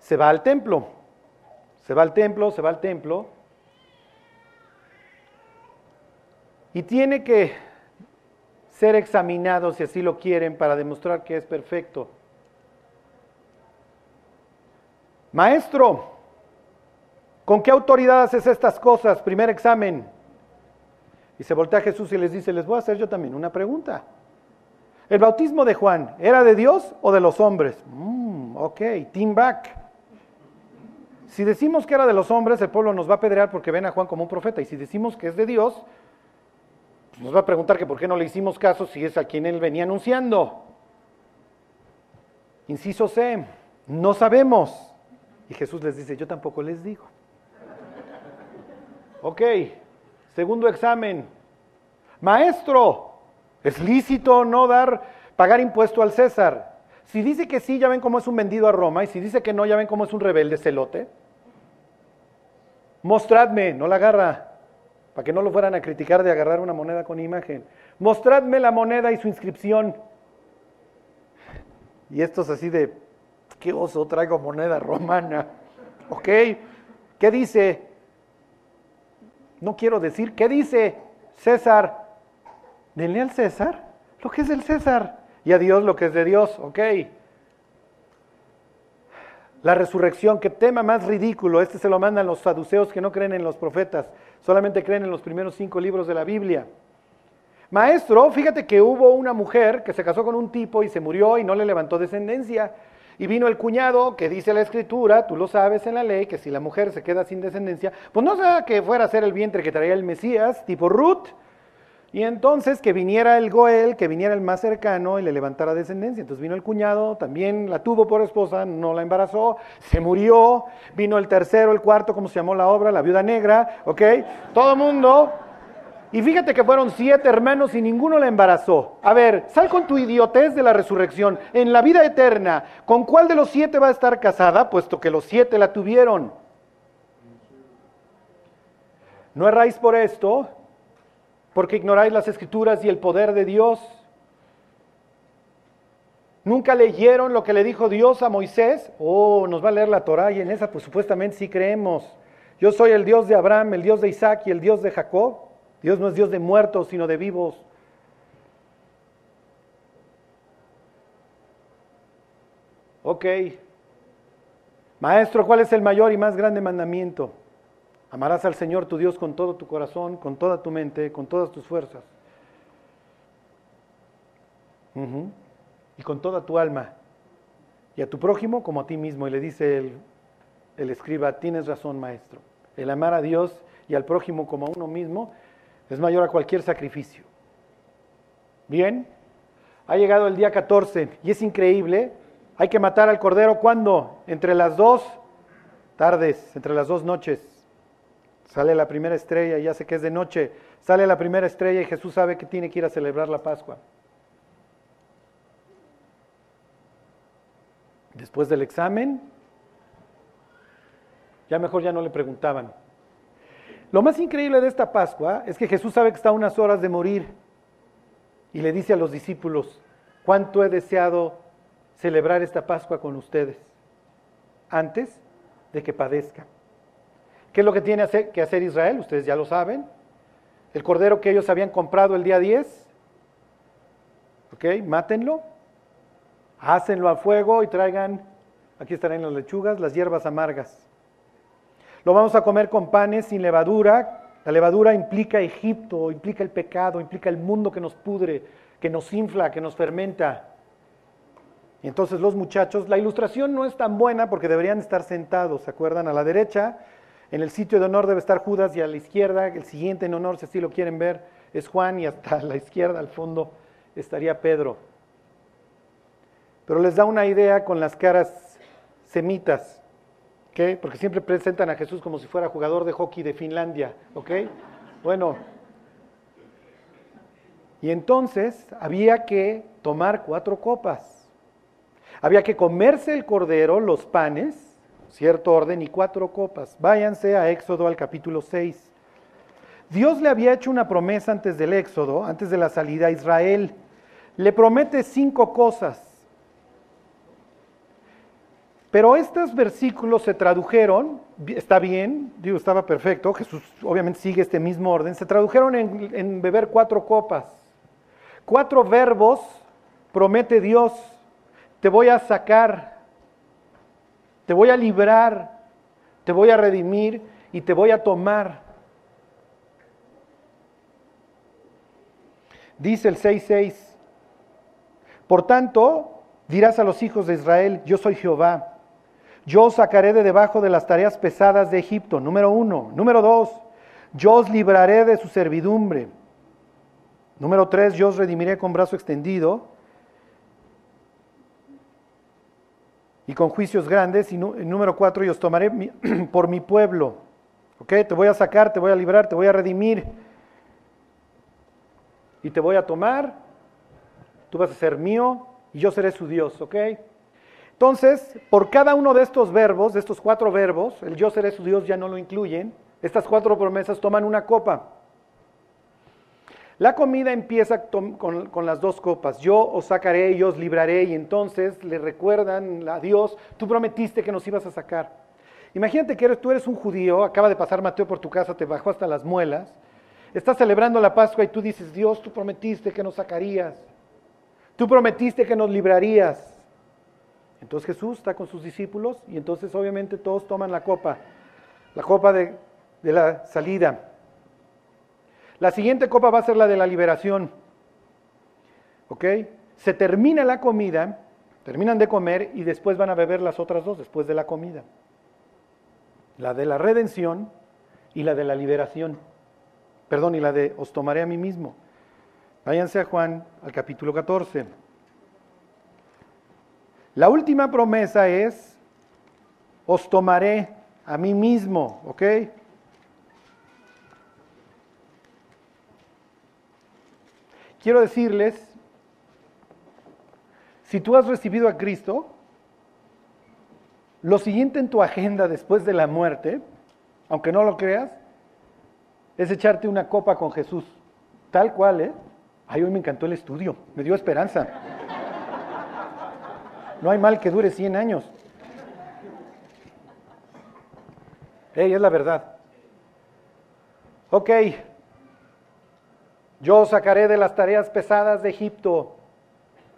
Se va al templo, se va al templo, se va al templo, y tiene que ser examinado, si así lo quieren, para demostrar que es perfecto. Maestro, ¿con qué autoridad haces estas cosas? Primer examen. Y se voltea a Jesús y les dice, les voy a hacer yo también una pregunta. ¿El bautismo de Juan era de Dios o de los hombres? Mm, ok, team back. Si decimos que era de los hombres, el pueblo nos va a pedrear porque ven a Juan como un profeta. Y si decimos que es de Dios, nos va a preguntar que por qué no le hicimos caso si es a quien él venía anunciando. Inciso C, no sabemos. Y Jesús les dice, yo tampoco les digo. Ok, segundo examen. Maestro, ¿es lícito no dar, pagar impuesto al César? Si dice que sí, ya ven cómo es un vendido a Roma, y si dice que no, ya ven cómo es un rebelde celote. Mostradme, no la agarra, para que no lo fueran a criticar de agarrar una moneda con imagen. Mostradme la moneda y su inscripción. Y esto es así de, qué oso, traigo moneda romana. ¿Ok? ¿Qué dice? No quiero decir, ¿qué dice César? Denle al César lo que es del César y a Dios lo que es de Dios. ¿Ok? La resurrección, qué tema más ridículo. Este se lo mandan los saduceos que no creen en los profetas, solamente creen en los primeros cinco libros de la Biblia. Maestro, fíjate que hubo una mujer que se casó con un tipo y se murió y no le levantó descendencia. Y vino el cuñado que dice la escritura, tú lo sabes en la ley, que si la mujer se queda sin descendencia, pues no sea que fuera a ser el vientre que traía el Mesías, tipo Ruth. Y entonces que viniera el Goel, que viniera el más cercano y le levantara descendencia. Entonces vino el cuñado, también la tuvo por esposa, no la embarazó, se murió. Vino el tercero, el cuarto, ¿cómo se llamó la obra? La viuda negra, ¿ok? Todo mundo y fíjate que fueron siete hermanos y ninguno la embarazó. A ver, sal con tu idiotez de la resurrección. En la vida eterna, ¿con cuál de los siete va a estar casada? Puesto que los siete la tuvieron. No erráis por esto, porque ignoráis las escrituras y el poder de Dios. ¿Nunca leyeron lo que le dijo Dios a Moisés? Oh, nos va a leer la Torah y en esa pues supuestamente sí creemos. Yo soy el Dios de Abraham, el Dios de Isaac y el Dios de Jacob. Dios no es Dios de muertos, sino de vivos. Ok. Maestro, ¿cuál es el mayor y más grande mandamiento? Amarás al Señor tu Dios con todo tu corazón, con toda tu mente, con todas tus fuerzas. Y con toda tu alma. Y a tu prójimo como a ti mismo. Y le dice el, el escriba, tienes razón, maestro. El amar a Dios y al prójimo como a uno mismo es mayor a cualquier sacrificio. Bien, ha llegado el día 14 y es increíble. Hay que matar al cordero cuando? Entre las dos tardes, entre las dos noches. Sale la primera estrella, ya sé que es de noche. Sale la primera estrella y Jesús sabe que tiene que ir a celebrar la Pascua. Después del examen, ya mejor ya no le preguntaban, lo más increíble de esta Pascua es que Jesús sabe que está a unas horas de morir y le dice a los discípulos, ¿cuánto he deseado celebrar esta Pascua con ustedes antes de que padezca? ¿Qué es lo que tiene que hacer Israel? Ustedes ya lo saben. El cordero que ellos habían comprado el día 10, ¿ok? Mátenlo, hácenlo a fuego y traigan, aquí estarán las lechugas, las hierbas amargas. Lo vamos a comer con panes sin levadura. La levadura implica Egipto, implica el pecado, implica el mundo que nos pudre, que nos infla, que nos fermenta. Y entonces los muchachos, la ilustración no es tan buena porque deberían estar sentados, ¿se acuerdan? A la derecha, en el sitio de honor debe estar Judas y a la izquierda, el siguiente en honor, si así lo quieren ver, es Juan y hasta la izquierda, al fondo, estaría Pedro. Pero les da una idea con las caras semitas, Porque siempre presentan a Jesús como si fuera jugador de hockey de Finlandia, ¿ok? Bueno, y entonces había que tomar cuatro copas. Había que comerse el cordero, los panes, cierto orden, y cuatro copas. Váyanse a Éxodo al capítulo 6. Dios le había hecho una promesa antes del Éxodo, antes de la salida a Israel. Le promete cinco cosas. Pero estos versículos se tradujeron, está bien, digo, estaba perfecto, Jesús obviamente sigue este mismo orden, se tradujeron en, en beber cuatro copas. Cuatro verbos promete Dios te voy a sacar, te voy a librar, te voy a redimir y te voy a tomar. Dice el 6.6, por tanto dirás a los hijos de Israel, yo soy Jehová, yo os sacaré de debajo de las tareas pesadas de Egipto, número uno. Número dos, yo os libraré de su servidumbre. Número tres, yo os redimiré con brazo extendido. y con juicios grandes. Y número cuatro, y os tomaré por mi pueblo. ¿Ok? Te voy a sacar, te voy a librar, te voy a redimir. Y te voy a tomar. Tú vas a ser mío y yo seré su Dios. ¿Ok? Entonces, por cada uno de estos verbos, de estos cuatro verbos, el yo seré su Dios ya no lo incluyen. Estas cuatro promesas toman una copa. La comida empieza con, las dos copas. Yo os sacaré y os libraré y entonces le recuerdan a Dios, tú prometiste que nos ibas a sacar. Imagínate que eres, tú eres un judío, acaba de pasar Mateo por tu casa, te bajó hasta las muelas, estás celebrando la Pascua y tú dices, Dios, tú prometiste que nos sacarías, tú prometiste que nos librarías. Entonces Jesús está con sus discípulos y entonces obviamente todos toman la copa, la copa de la salida. La siguiente copa va a ser la de la liberación. ¿Ok? Se termina la comida, terminan de comer y después van a beber las otras dos después de la comida. La de la redención y la de la liberación. Perdón, y la de os tomaré a mí mismo. Váyanse a Juan al capítulo 14. La última promesa es, os tomaré a mí mismo, ¿ok? quiero decirles, si tú has recibido a Cristo, lo siguiente en tu agenda después de la muerte, aunque no lo creas, es echarte una copa con Jesús. Tal cual, ¿eh? Ay, hoy me encantó el estudio, me dio esperanza. No hay mal que dure 100 años. Ey, es la verdad. Ok, yo os sacaré de las tareas pesadas de Egipto.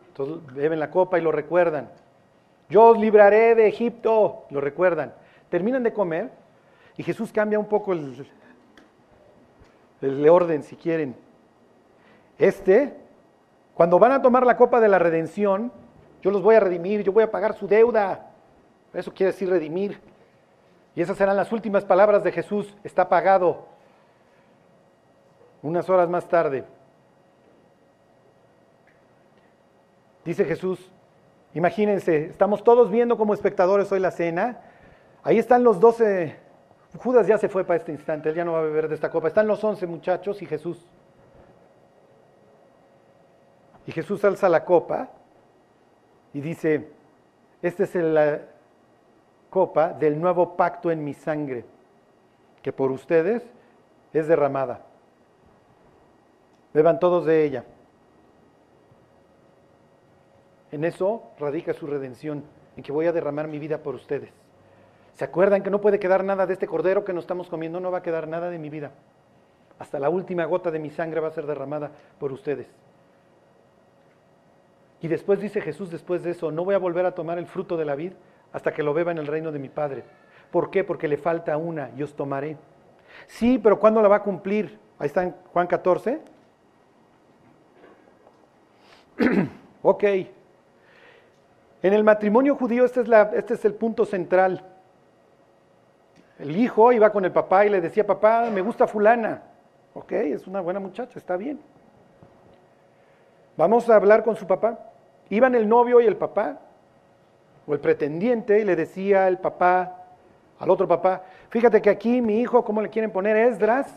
Entonces beben la copa y lo recuerdan. Yo os libraré de Egipto, lo recuerdan. Terminan de comer y Jesús cambia un poco el, el orden, si quieren. Este, cuando van a tomar la copa de la redención, yo los voy a redimir, yo voy a pagar su deuda. Eso quiere decir redimir. Y esas serán las últimas palabras de Jesús. Está pagado unas horas más tarde, dice Jesús, imagínense, estamos todos viendo como espectadores hoy la cena, ahí están los doce, Judas ya se fue para este instante, él ya no va a beber de esta copa, están los once muchachos y Jesús. Y Jesús alza la copa y dice, esta es la copa del nuevo pacto en mi sangre, que por ustedes es derramada. Beban todos de ella. En eso radica su redención, en que voy a derramar mi vida por ustedes. ¿Se acuerdan que no puede quedar nada de este cordero que nos estamos comiendo? No va a quedar nada de mi vida. Hasta la última gota de mi sangre va a ser derramada por ustedes. Y después dice Jesús, después de eso, no voy a volver a tomar el fruto de la vid hasta que lo beba en el reino de mi Padre. ¿Por qué? Porque le falta una y os tomaré. Sí, pero ¿cuándo la va a cumplir? Ahí está en Juan 14, ok. En el matrimonio judío este es, este es el punto central. El hijo iba con el papá y le decía, papá, me gusta fulana. Ok, es una buena muchacha, está bien. Vamos a hablar con su papá. Iban el novio y el papá, o el pretendiente, y le decía el papá al otro papá, fíjate que aquí mi hijo, ¿cómo le quieren poner? Esdras,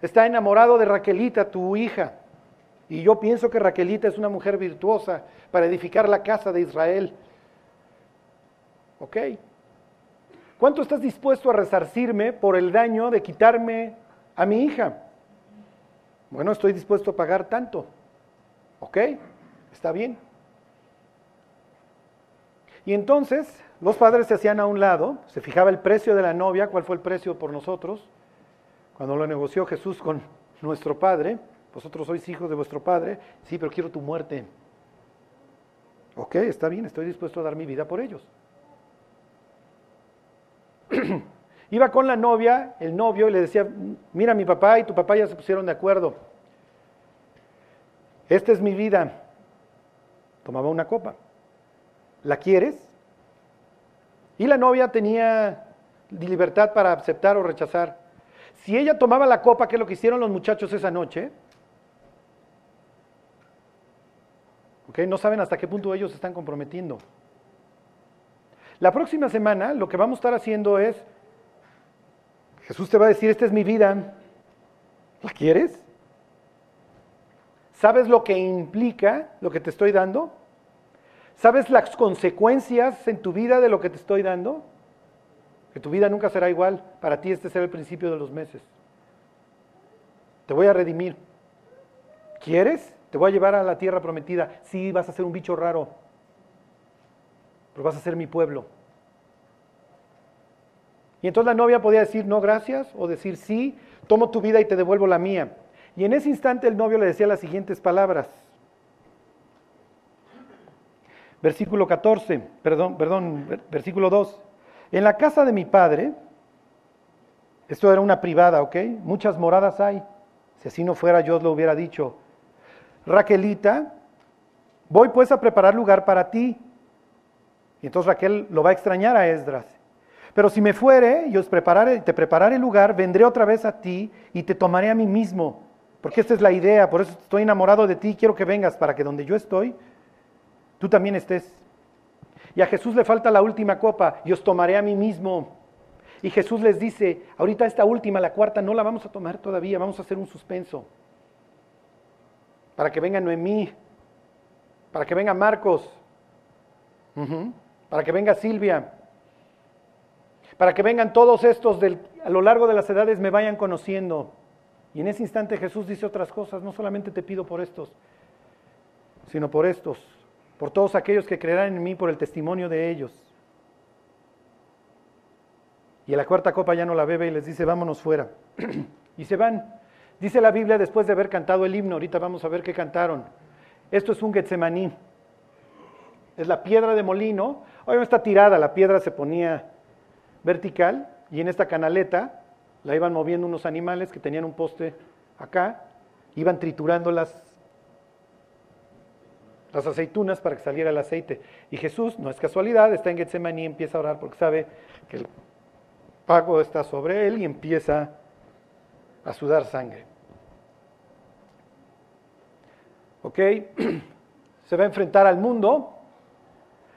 está enamorado de Raquelita, tu hija. Y yo pienso que Raquelita es una mujer virtuosa para edificar la casa de Israel. ¿Ok? ¿Cuánto estás dispuesto a resarcirme por el daño de quitarme a mi hija? Bueno, estoy dispuesto a pagar tanto. ¿Ok? Está bien. Y entonces los padres se hacían a un lado, se fijaba el precio de la novia, cuál fue el precio por nosotros, cuando lo negoció Jesús con nuestro Padre, vosotros sois hijos de vuestro Padre, sí, pero quiero tu muerte. Ok, está bien, estoy dispuesto a dar mi vida por ellos. Iba con la novia, el novio, y le decía, mira, mi papá y tu papá ya se pusieron de acuerdo. Esta es mi vida. Tomaba una copa. ¿La quieres? Y la novia tenía libertad para aceptar o rechazar. Si ella tomaba la copa, que es lo que hicieron los muchachos esa noche, no saben hasta qué punto ellos se están comprometiendo. La próxima semana lo que vamos a estar haciendo es, Jesús te va a decir, esta es mi vida, ¿la quieres? ¿Sabes lo que implica lo que te estoy dando? ¿Sabes las consecuencias en tu vida de lo que te estoy dando? Que tu vida nunca será igual. Para ti este será el principio de los meses. Te voy a redimir. ¿Quieres? Te voy a llevar a la tierra prometida. Sí, vas a ser un bicho raro. Pero vas a ser mi pueblo. Y entonces la novia podía decir no gracias o decir sí, tomo tu vida y te devuelvo la mía. Y en ese instante el novio le decía las siguientes palabras. Versículo 14, perdón, perdón, versículo 2. En la casa de mi padre, esto era una privada, ¿ok? Muchas moradas hay. Si así no fuera, yo os lo hubiera dicho. Raquelita, voy pues a preparar lugar para ti. Y entonces Raquel lo va a extrañar a Esdras. Pero si me fuere y os prepararé, te prepararé lugar, vendré otra vez a ti y te tomaré a mí mismo. Porque esta es la idea, por eso estoy enamorado de ti, quiero que vengas para que donde yo estoy, tú también estés. Y a Jesús le falta la última copa, y os tomaré a mí mismo. Y Jesús les dice, ahorita esta última, la cuarta, no la vamos a tomar todavía, vamos a hacer un suspenso. Para que venga Noemí, para que venga Marcos, para que venga Silvia, para que vengan todos estos a lo largo de las edades me vayan conociendo. Y en ese instante Jesús dice otras cosas, no solamente te pido por estos, sino por estos por todos aquellos que creerán en mí por el testimonio de ellos. Y a la cuarta copa ya no la bebe y les dice, vámonos fuera. y se van. Dice la Biblia después de haber cantado el himno, ahorita vamos a ver qué cantaron. Esto es un Getsemaní. Es la piedra de molino. Hoy está tirada, la piedra se ponía vertical y en esta canaleta la iban moviendo unos animales que tenían un poste acá, iban triturando las aceitunas para que saliera el aceite. Y Jesús, no es casualidad, está en Getsemaní y empieza a orar porque sabe que el pago está sobre él y empieza a sudar sangre. ¿Ok? Se va a enfrentar al mundo.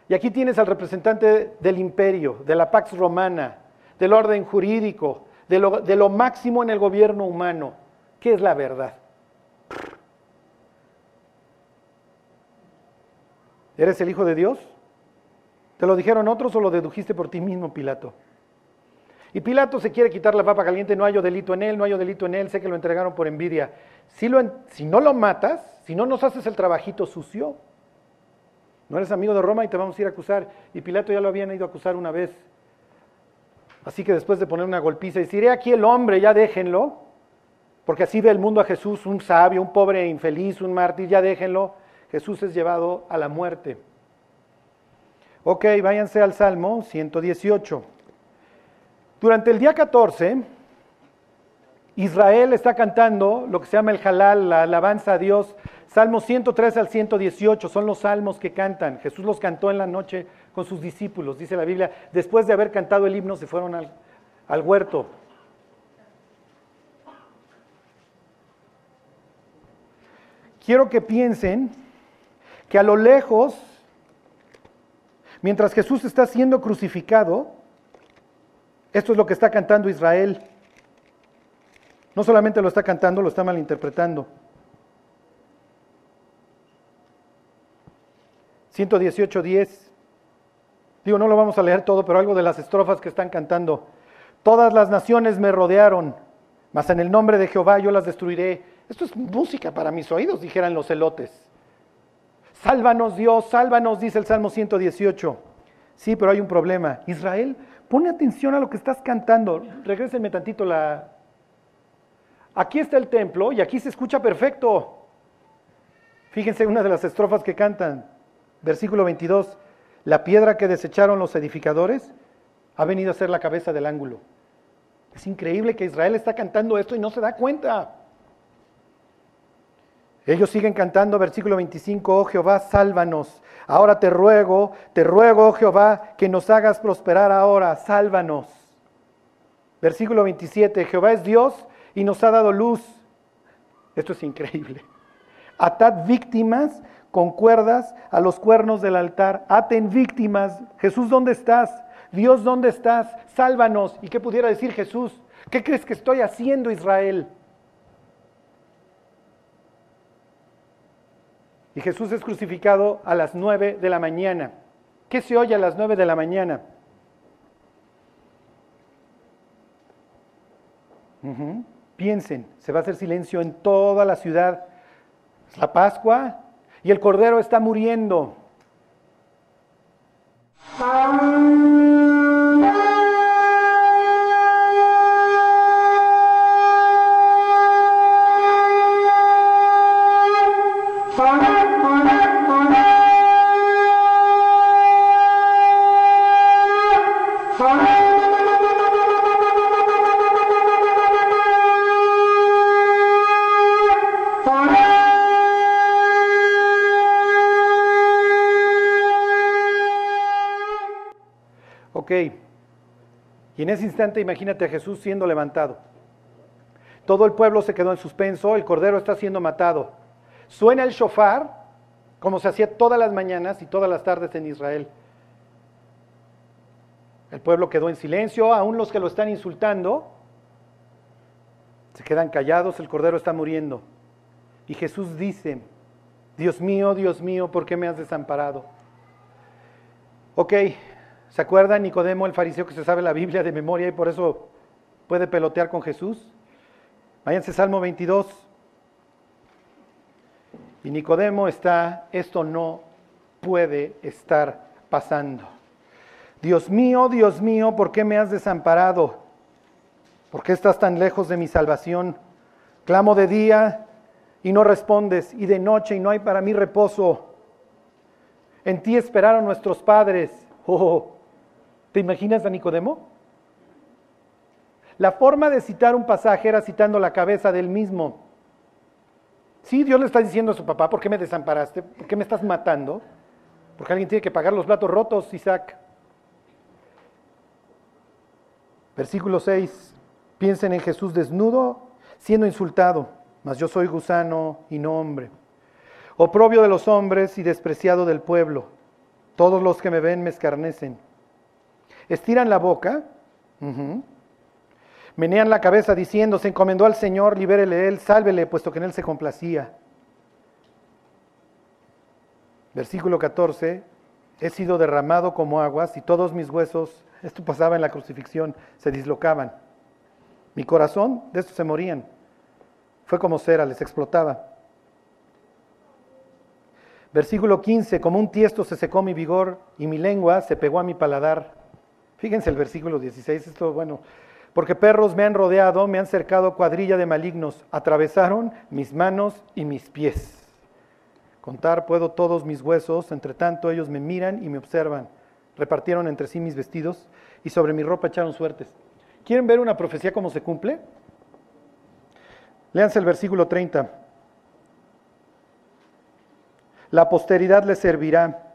Y aquí tienes al representante del imperio, de la Pax Romana, del orden jurídico, de lo, de lo máximo en el gobierno humano. ¿Qué es la verdad? ¿Eres el Hijo de Dios? ¿Te lo dijeron otros o lo dedujiste por ti mismo, Pilato? Y Pilato se quiere quitar la papa caliente, no hay delito en él, no hay delito en él, sé que lo entregaron por envidia. Si, no lo matas, si no nos haces el trabajito sucio, no eres amigo de Roma y te vamos a ir a acusar. Y Pilato ya lo habían ido a acusar una vez. Así que después de poner una golpiza y decir, he aquí el hombre, ya déjenlo, porque así ve el mundo a Jesús, un sabio, un pobre infeliz, un mártir, ya déjenlo. Jesús es llevado a la muerte. Ok, váyanse al Salmo 118. Durante el día 14, Israel está cantando lo que se llama el halal, la alabanza a Dios, Salmos 103 al 118 son los salmos que cantan. Jesús los cantó en la noche con sus discípulos, dice la Biblia. Después de haber cantado el himno se fueron al, al huerto. Quiero que piensen que a lo lejos, mientras Jesús está siendo crucificado, esto es lo que está cantando Israel. No solamente lo está cantando, lo está malinterpretando. 118.10. Digo, no lo vamos a leer todo, pero algo de las estrofas que están cantando. Todas las naciones me rodearon, mas en el nombre de Jehová yo las destruiré. Esto es música para mis oídos, dijeran los celotes. Sálvanos Dios, sálvanos, dice el Salmo 118. Sí, pero hay un problema. Israel, pone atención a lo que estás cantando. Regrésenme tantito la... Aquí está el templo y aquí se escucha perfecto. Fíjense una de las estrofas que cantan. Versículo 22. La piedra que desecharon los edificadores ha venido a ser la cabeza del ángulo. Es increíble que Israel está cantando esto y no se da cuenta. Ellos siguen cantando, versículo 25, oh Jehová, sálvanos. Ahora te ruego, te ruego, oh Jehová, que nos hagas prosperar ahora, sálvanos. Versículo 27, Jehová es Dios y nos ha dado luz. Esto es increíble. Atad víctimas con cuerdas a los cuernos del altar. Aten víctimas. Jesús, ¿dónde estás? Dios, ¿dónde estás? Sálvanos. ¿Y qué pudiera decir Jesús? ¿Qué crees que estoy haciendo, Israel? Y Jesús es crucificado a las nueve de la mañana. ¿Qué se oye a las nueve de la mañana? Piensen, se va a hacer silencio en toda la ciudad. Es la Pascua y el Cordero está muriendo. Ok. Y en ese instante imagínate a Jesús siendo levantado. Todo el pueblo se quedó en suspenso, el cordero está siendo matado. Suena el shofar, como se hacía todas las mañanas y todas las tardes en Israel. El pueblo quedó en silencio, aún los que lo están insultando se quedan callados, el cordero está muriendo. Y Jesús dice, Dios mío, Dios mío, ¿por qué me has desamparado? Ok, ¿Se acuerdan Nicodemo, el fariseo que se sabe la Biblia de memoria y por eso puede pelotear con Jesús? Váyanse Salmo 22. Y Nicodemo está, esto no puede estar pasando. Dios mío, Dios mío, ¿por qué me has desamparado? ¿Por qué estás tan lejos de mi salvación? Clamo de día y no respondes, y de noche y no hay para mí reposo. En ti esperaron nuestros padres. Oh, ¿Te imaginas a Nicodemo? La forma de citar un pasaje era citando la cabeza del mismo. Sí, Dios le está diciendo a su papá, ¿por qué me desamparaste? ¿Por qué me estás matando? Porque alguien tiene que pagar los platos rotos, Isaac. Versículo 6. Piensen en Jesús desnudo, siendo insultado, mas yo soy gusano y no hombre. Oprobio de los hombres y despreciado del pueblo. Todos los que me ven me escarnecen estiran la boca, menean la cabeza diciendo, se encomendó al Señor, libérele él, sálvele, puesto que en él se complacía. Versículo 14, he sido derramado como aguas y todos mis huesos, esto pasaba en la crucifixión, se dislocaban. Mi corazón, de esto se morían. Fue como cera, les explotaba. Versículo 15, como un tiesto se secó mi vigor y mi lengua se pegó a mi paladar. Fíjense el versículo 16, esto bueno, porque perros me han rodeado, me han cercado cuadrilla de malignos, atravesaron mis manos y mis pies. Contar puedo todos mis huesos, entre tanto ellos me miran y me observan. Repartieron entre sí mis vestidos y sobre mi ropa echaron suertes. ¿Quieren ver una profecía cómo se cumple? Léanse el versículo 30. La posteridad le servirá.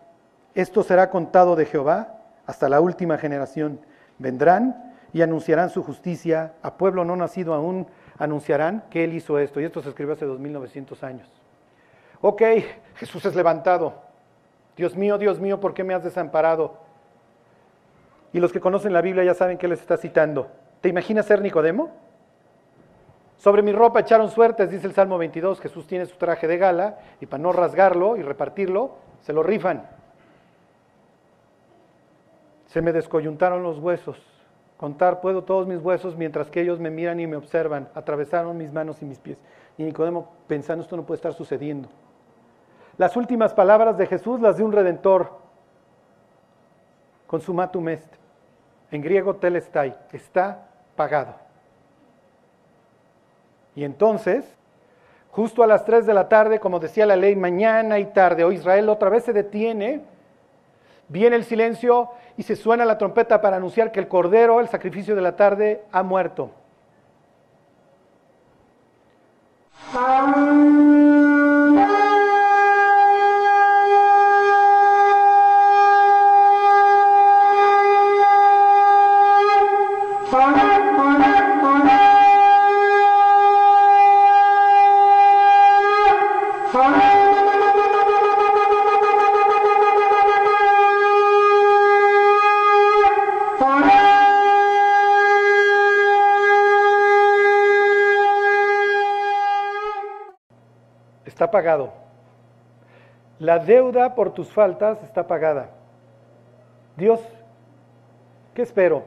Esto será contado de Jehová hasta la última generación. Vendrán y anunciarán su justicia. A pueblo no nacido aún anunciarán que Él hizo esto. Y esto se escribió hace 2900 años. Ok, Jesús es levantado. Dios mío, Dios mío, ¿por qué me has desamparado? Y los que conocen la Biblia ya saben que les está citando. ¿Te imaginas ser Nicodemo? Sobre mi ropa echaron suertes, dice el Salmo 22. Jesús tiene su traje de gala y para no rasgarlo y repartirlo, se lo rifan. Se me descoyuntaron los huesos. Contar puedo todos mis huesos mientras que ellos me miran y me observan. Atravesaron mis manos y mis pies. Y Nicodemo pensando, esto no puede estar sucediendo. Las últimas palabras de Jesús, las de un redentor. Consumatum est. En griego telestai. Está pagado. Y entonces, justo a las 3 de la tarde, como decía la ley, mañana y tarde, o Israel otra vez se detiene, viene el silencio y se suena la trompeta para anunciar que el cordero, el sacrificio de la tarde, ha muerto. Está pagado. La deuda por tus faltas está pagada. Dios, ¿qué espero?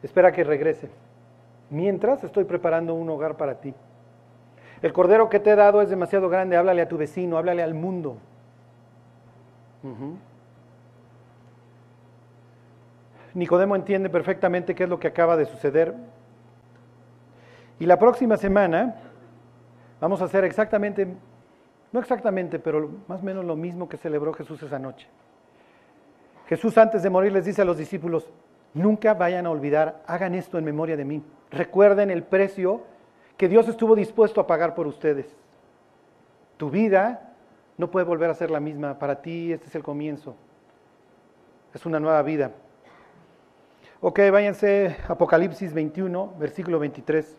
Espera que regrese. Mientras estoy preparando un hogar para ti. El cordero que te he dado es demasiado grande, háblale a tu vecino, háblale al mundo. Nicodemo entiende perfectamente qué es lo que acaba de suceder. Y la próxima semana vamos a hacer exactamente, no exactamente, pero más o menos lo mismo que celebró Jesús esa noche. Jesús antes de morir les dice a los discípulos, nunca vayan a olvidar, hagan esto en memoria de mí. Recuerden el precio que Dios estuvo dispuesto a pagar por ustedes. Tu vida no puede volver a ser la misma. Para ti este es el comienzo. Es una nueva vida. Ok, váyanse Apocalipsis 21, versículo 23.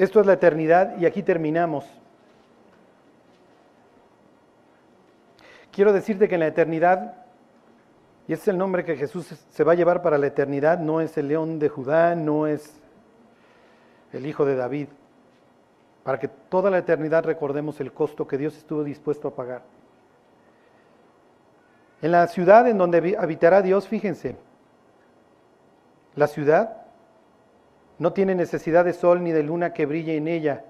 Esto es la eternidad y aquí terminamos. Quiero decirte que en la eternidad y ese es el nombre que Jesús se va a llevar para la eternidad. No es el león de Judá, no es el hijo de David. Para que toda la eternidad recordemos el costo que Dios estuvo dispuesto a pagar. En la ciudad en donde habitará Dios, fíjense, la ciudad no tiene necesidad de sol ni de luna que brille en ella,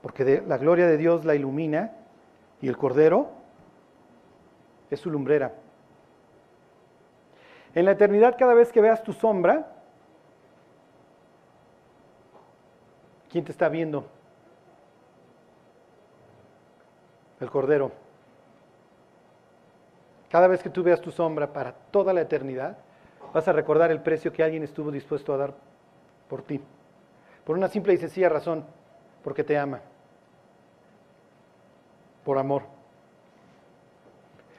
porque la gloria de Dios la ilumina y el cordero es su lumbrera. En la eternidad, cada vez que veas tu sombra, ¿quién te está viendo? El Cordero. Cada vez que tú veas tu sombra para toda la eternidad, vas a recordar el precio que alguien estuvo dispuesto a dar por ti. Por una simple y sencilla razón, porque te ama. Por amor.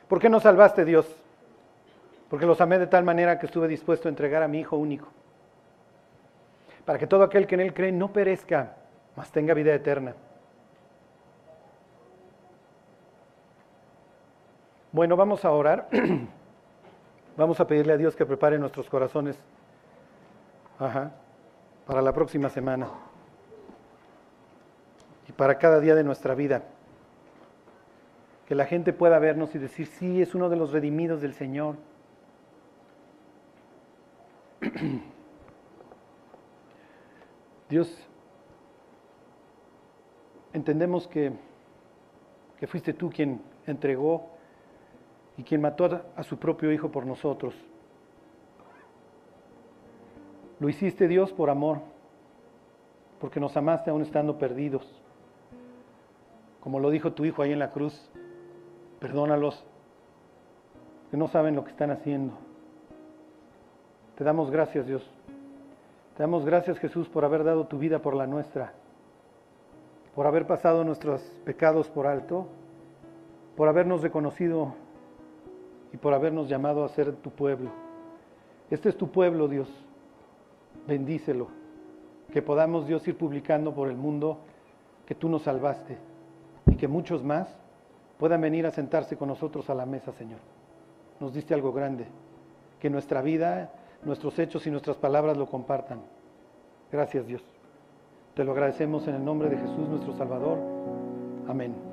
¿Por qué no salvaste Dios? porque los amé de tal manera que estuve dispuesto a entregar a mi Hijo único, para que todo aquel que en Él cree no perezca, mas tenga vida eterna. Bueno, vamos a orar. Vamos a pedirle a Dios que prepare nuestros corazones para la próxima semana y para cada día de nuestra vida. Que la gente pueda vernos y decir, sí, es uno de los redimidos del Señor. Dios, entendemos que, que fuiste tú quien entregó y quien mató a su propio Hijo por nosotros. Lo hiciste Dios por amor, porque nos amaste aún estando perdidos. Como lo dijo tu Hijo ahí en la cruz, perdónalos, que no saben lo que están haciendo. Te damos gracias, Dios, Te damos gracias Jesús por haber dado tu vida por la nuestra, por haber pasado nuestros pecados por alto, por habernos reconocido y por habernos llamado a ser tu pueblo. Este es tu pueblo, Dios. Bendícelo. Que podamos, Dios, ir publicando por el mundo que tú nos salvaste y que muchos más puedan venir a sentarse con nosotros a la mesa, Señor. Nos diste algo grande. Que nuestra vida nuestros hechos y nuestras palabras lo compartan. Gracias Dios. Te lo agradecemos en el nombre de Jesús nuestro Salvador. Amén.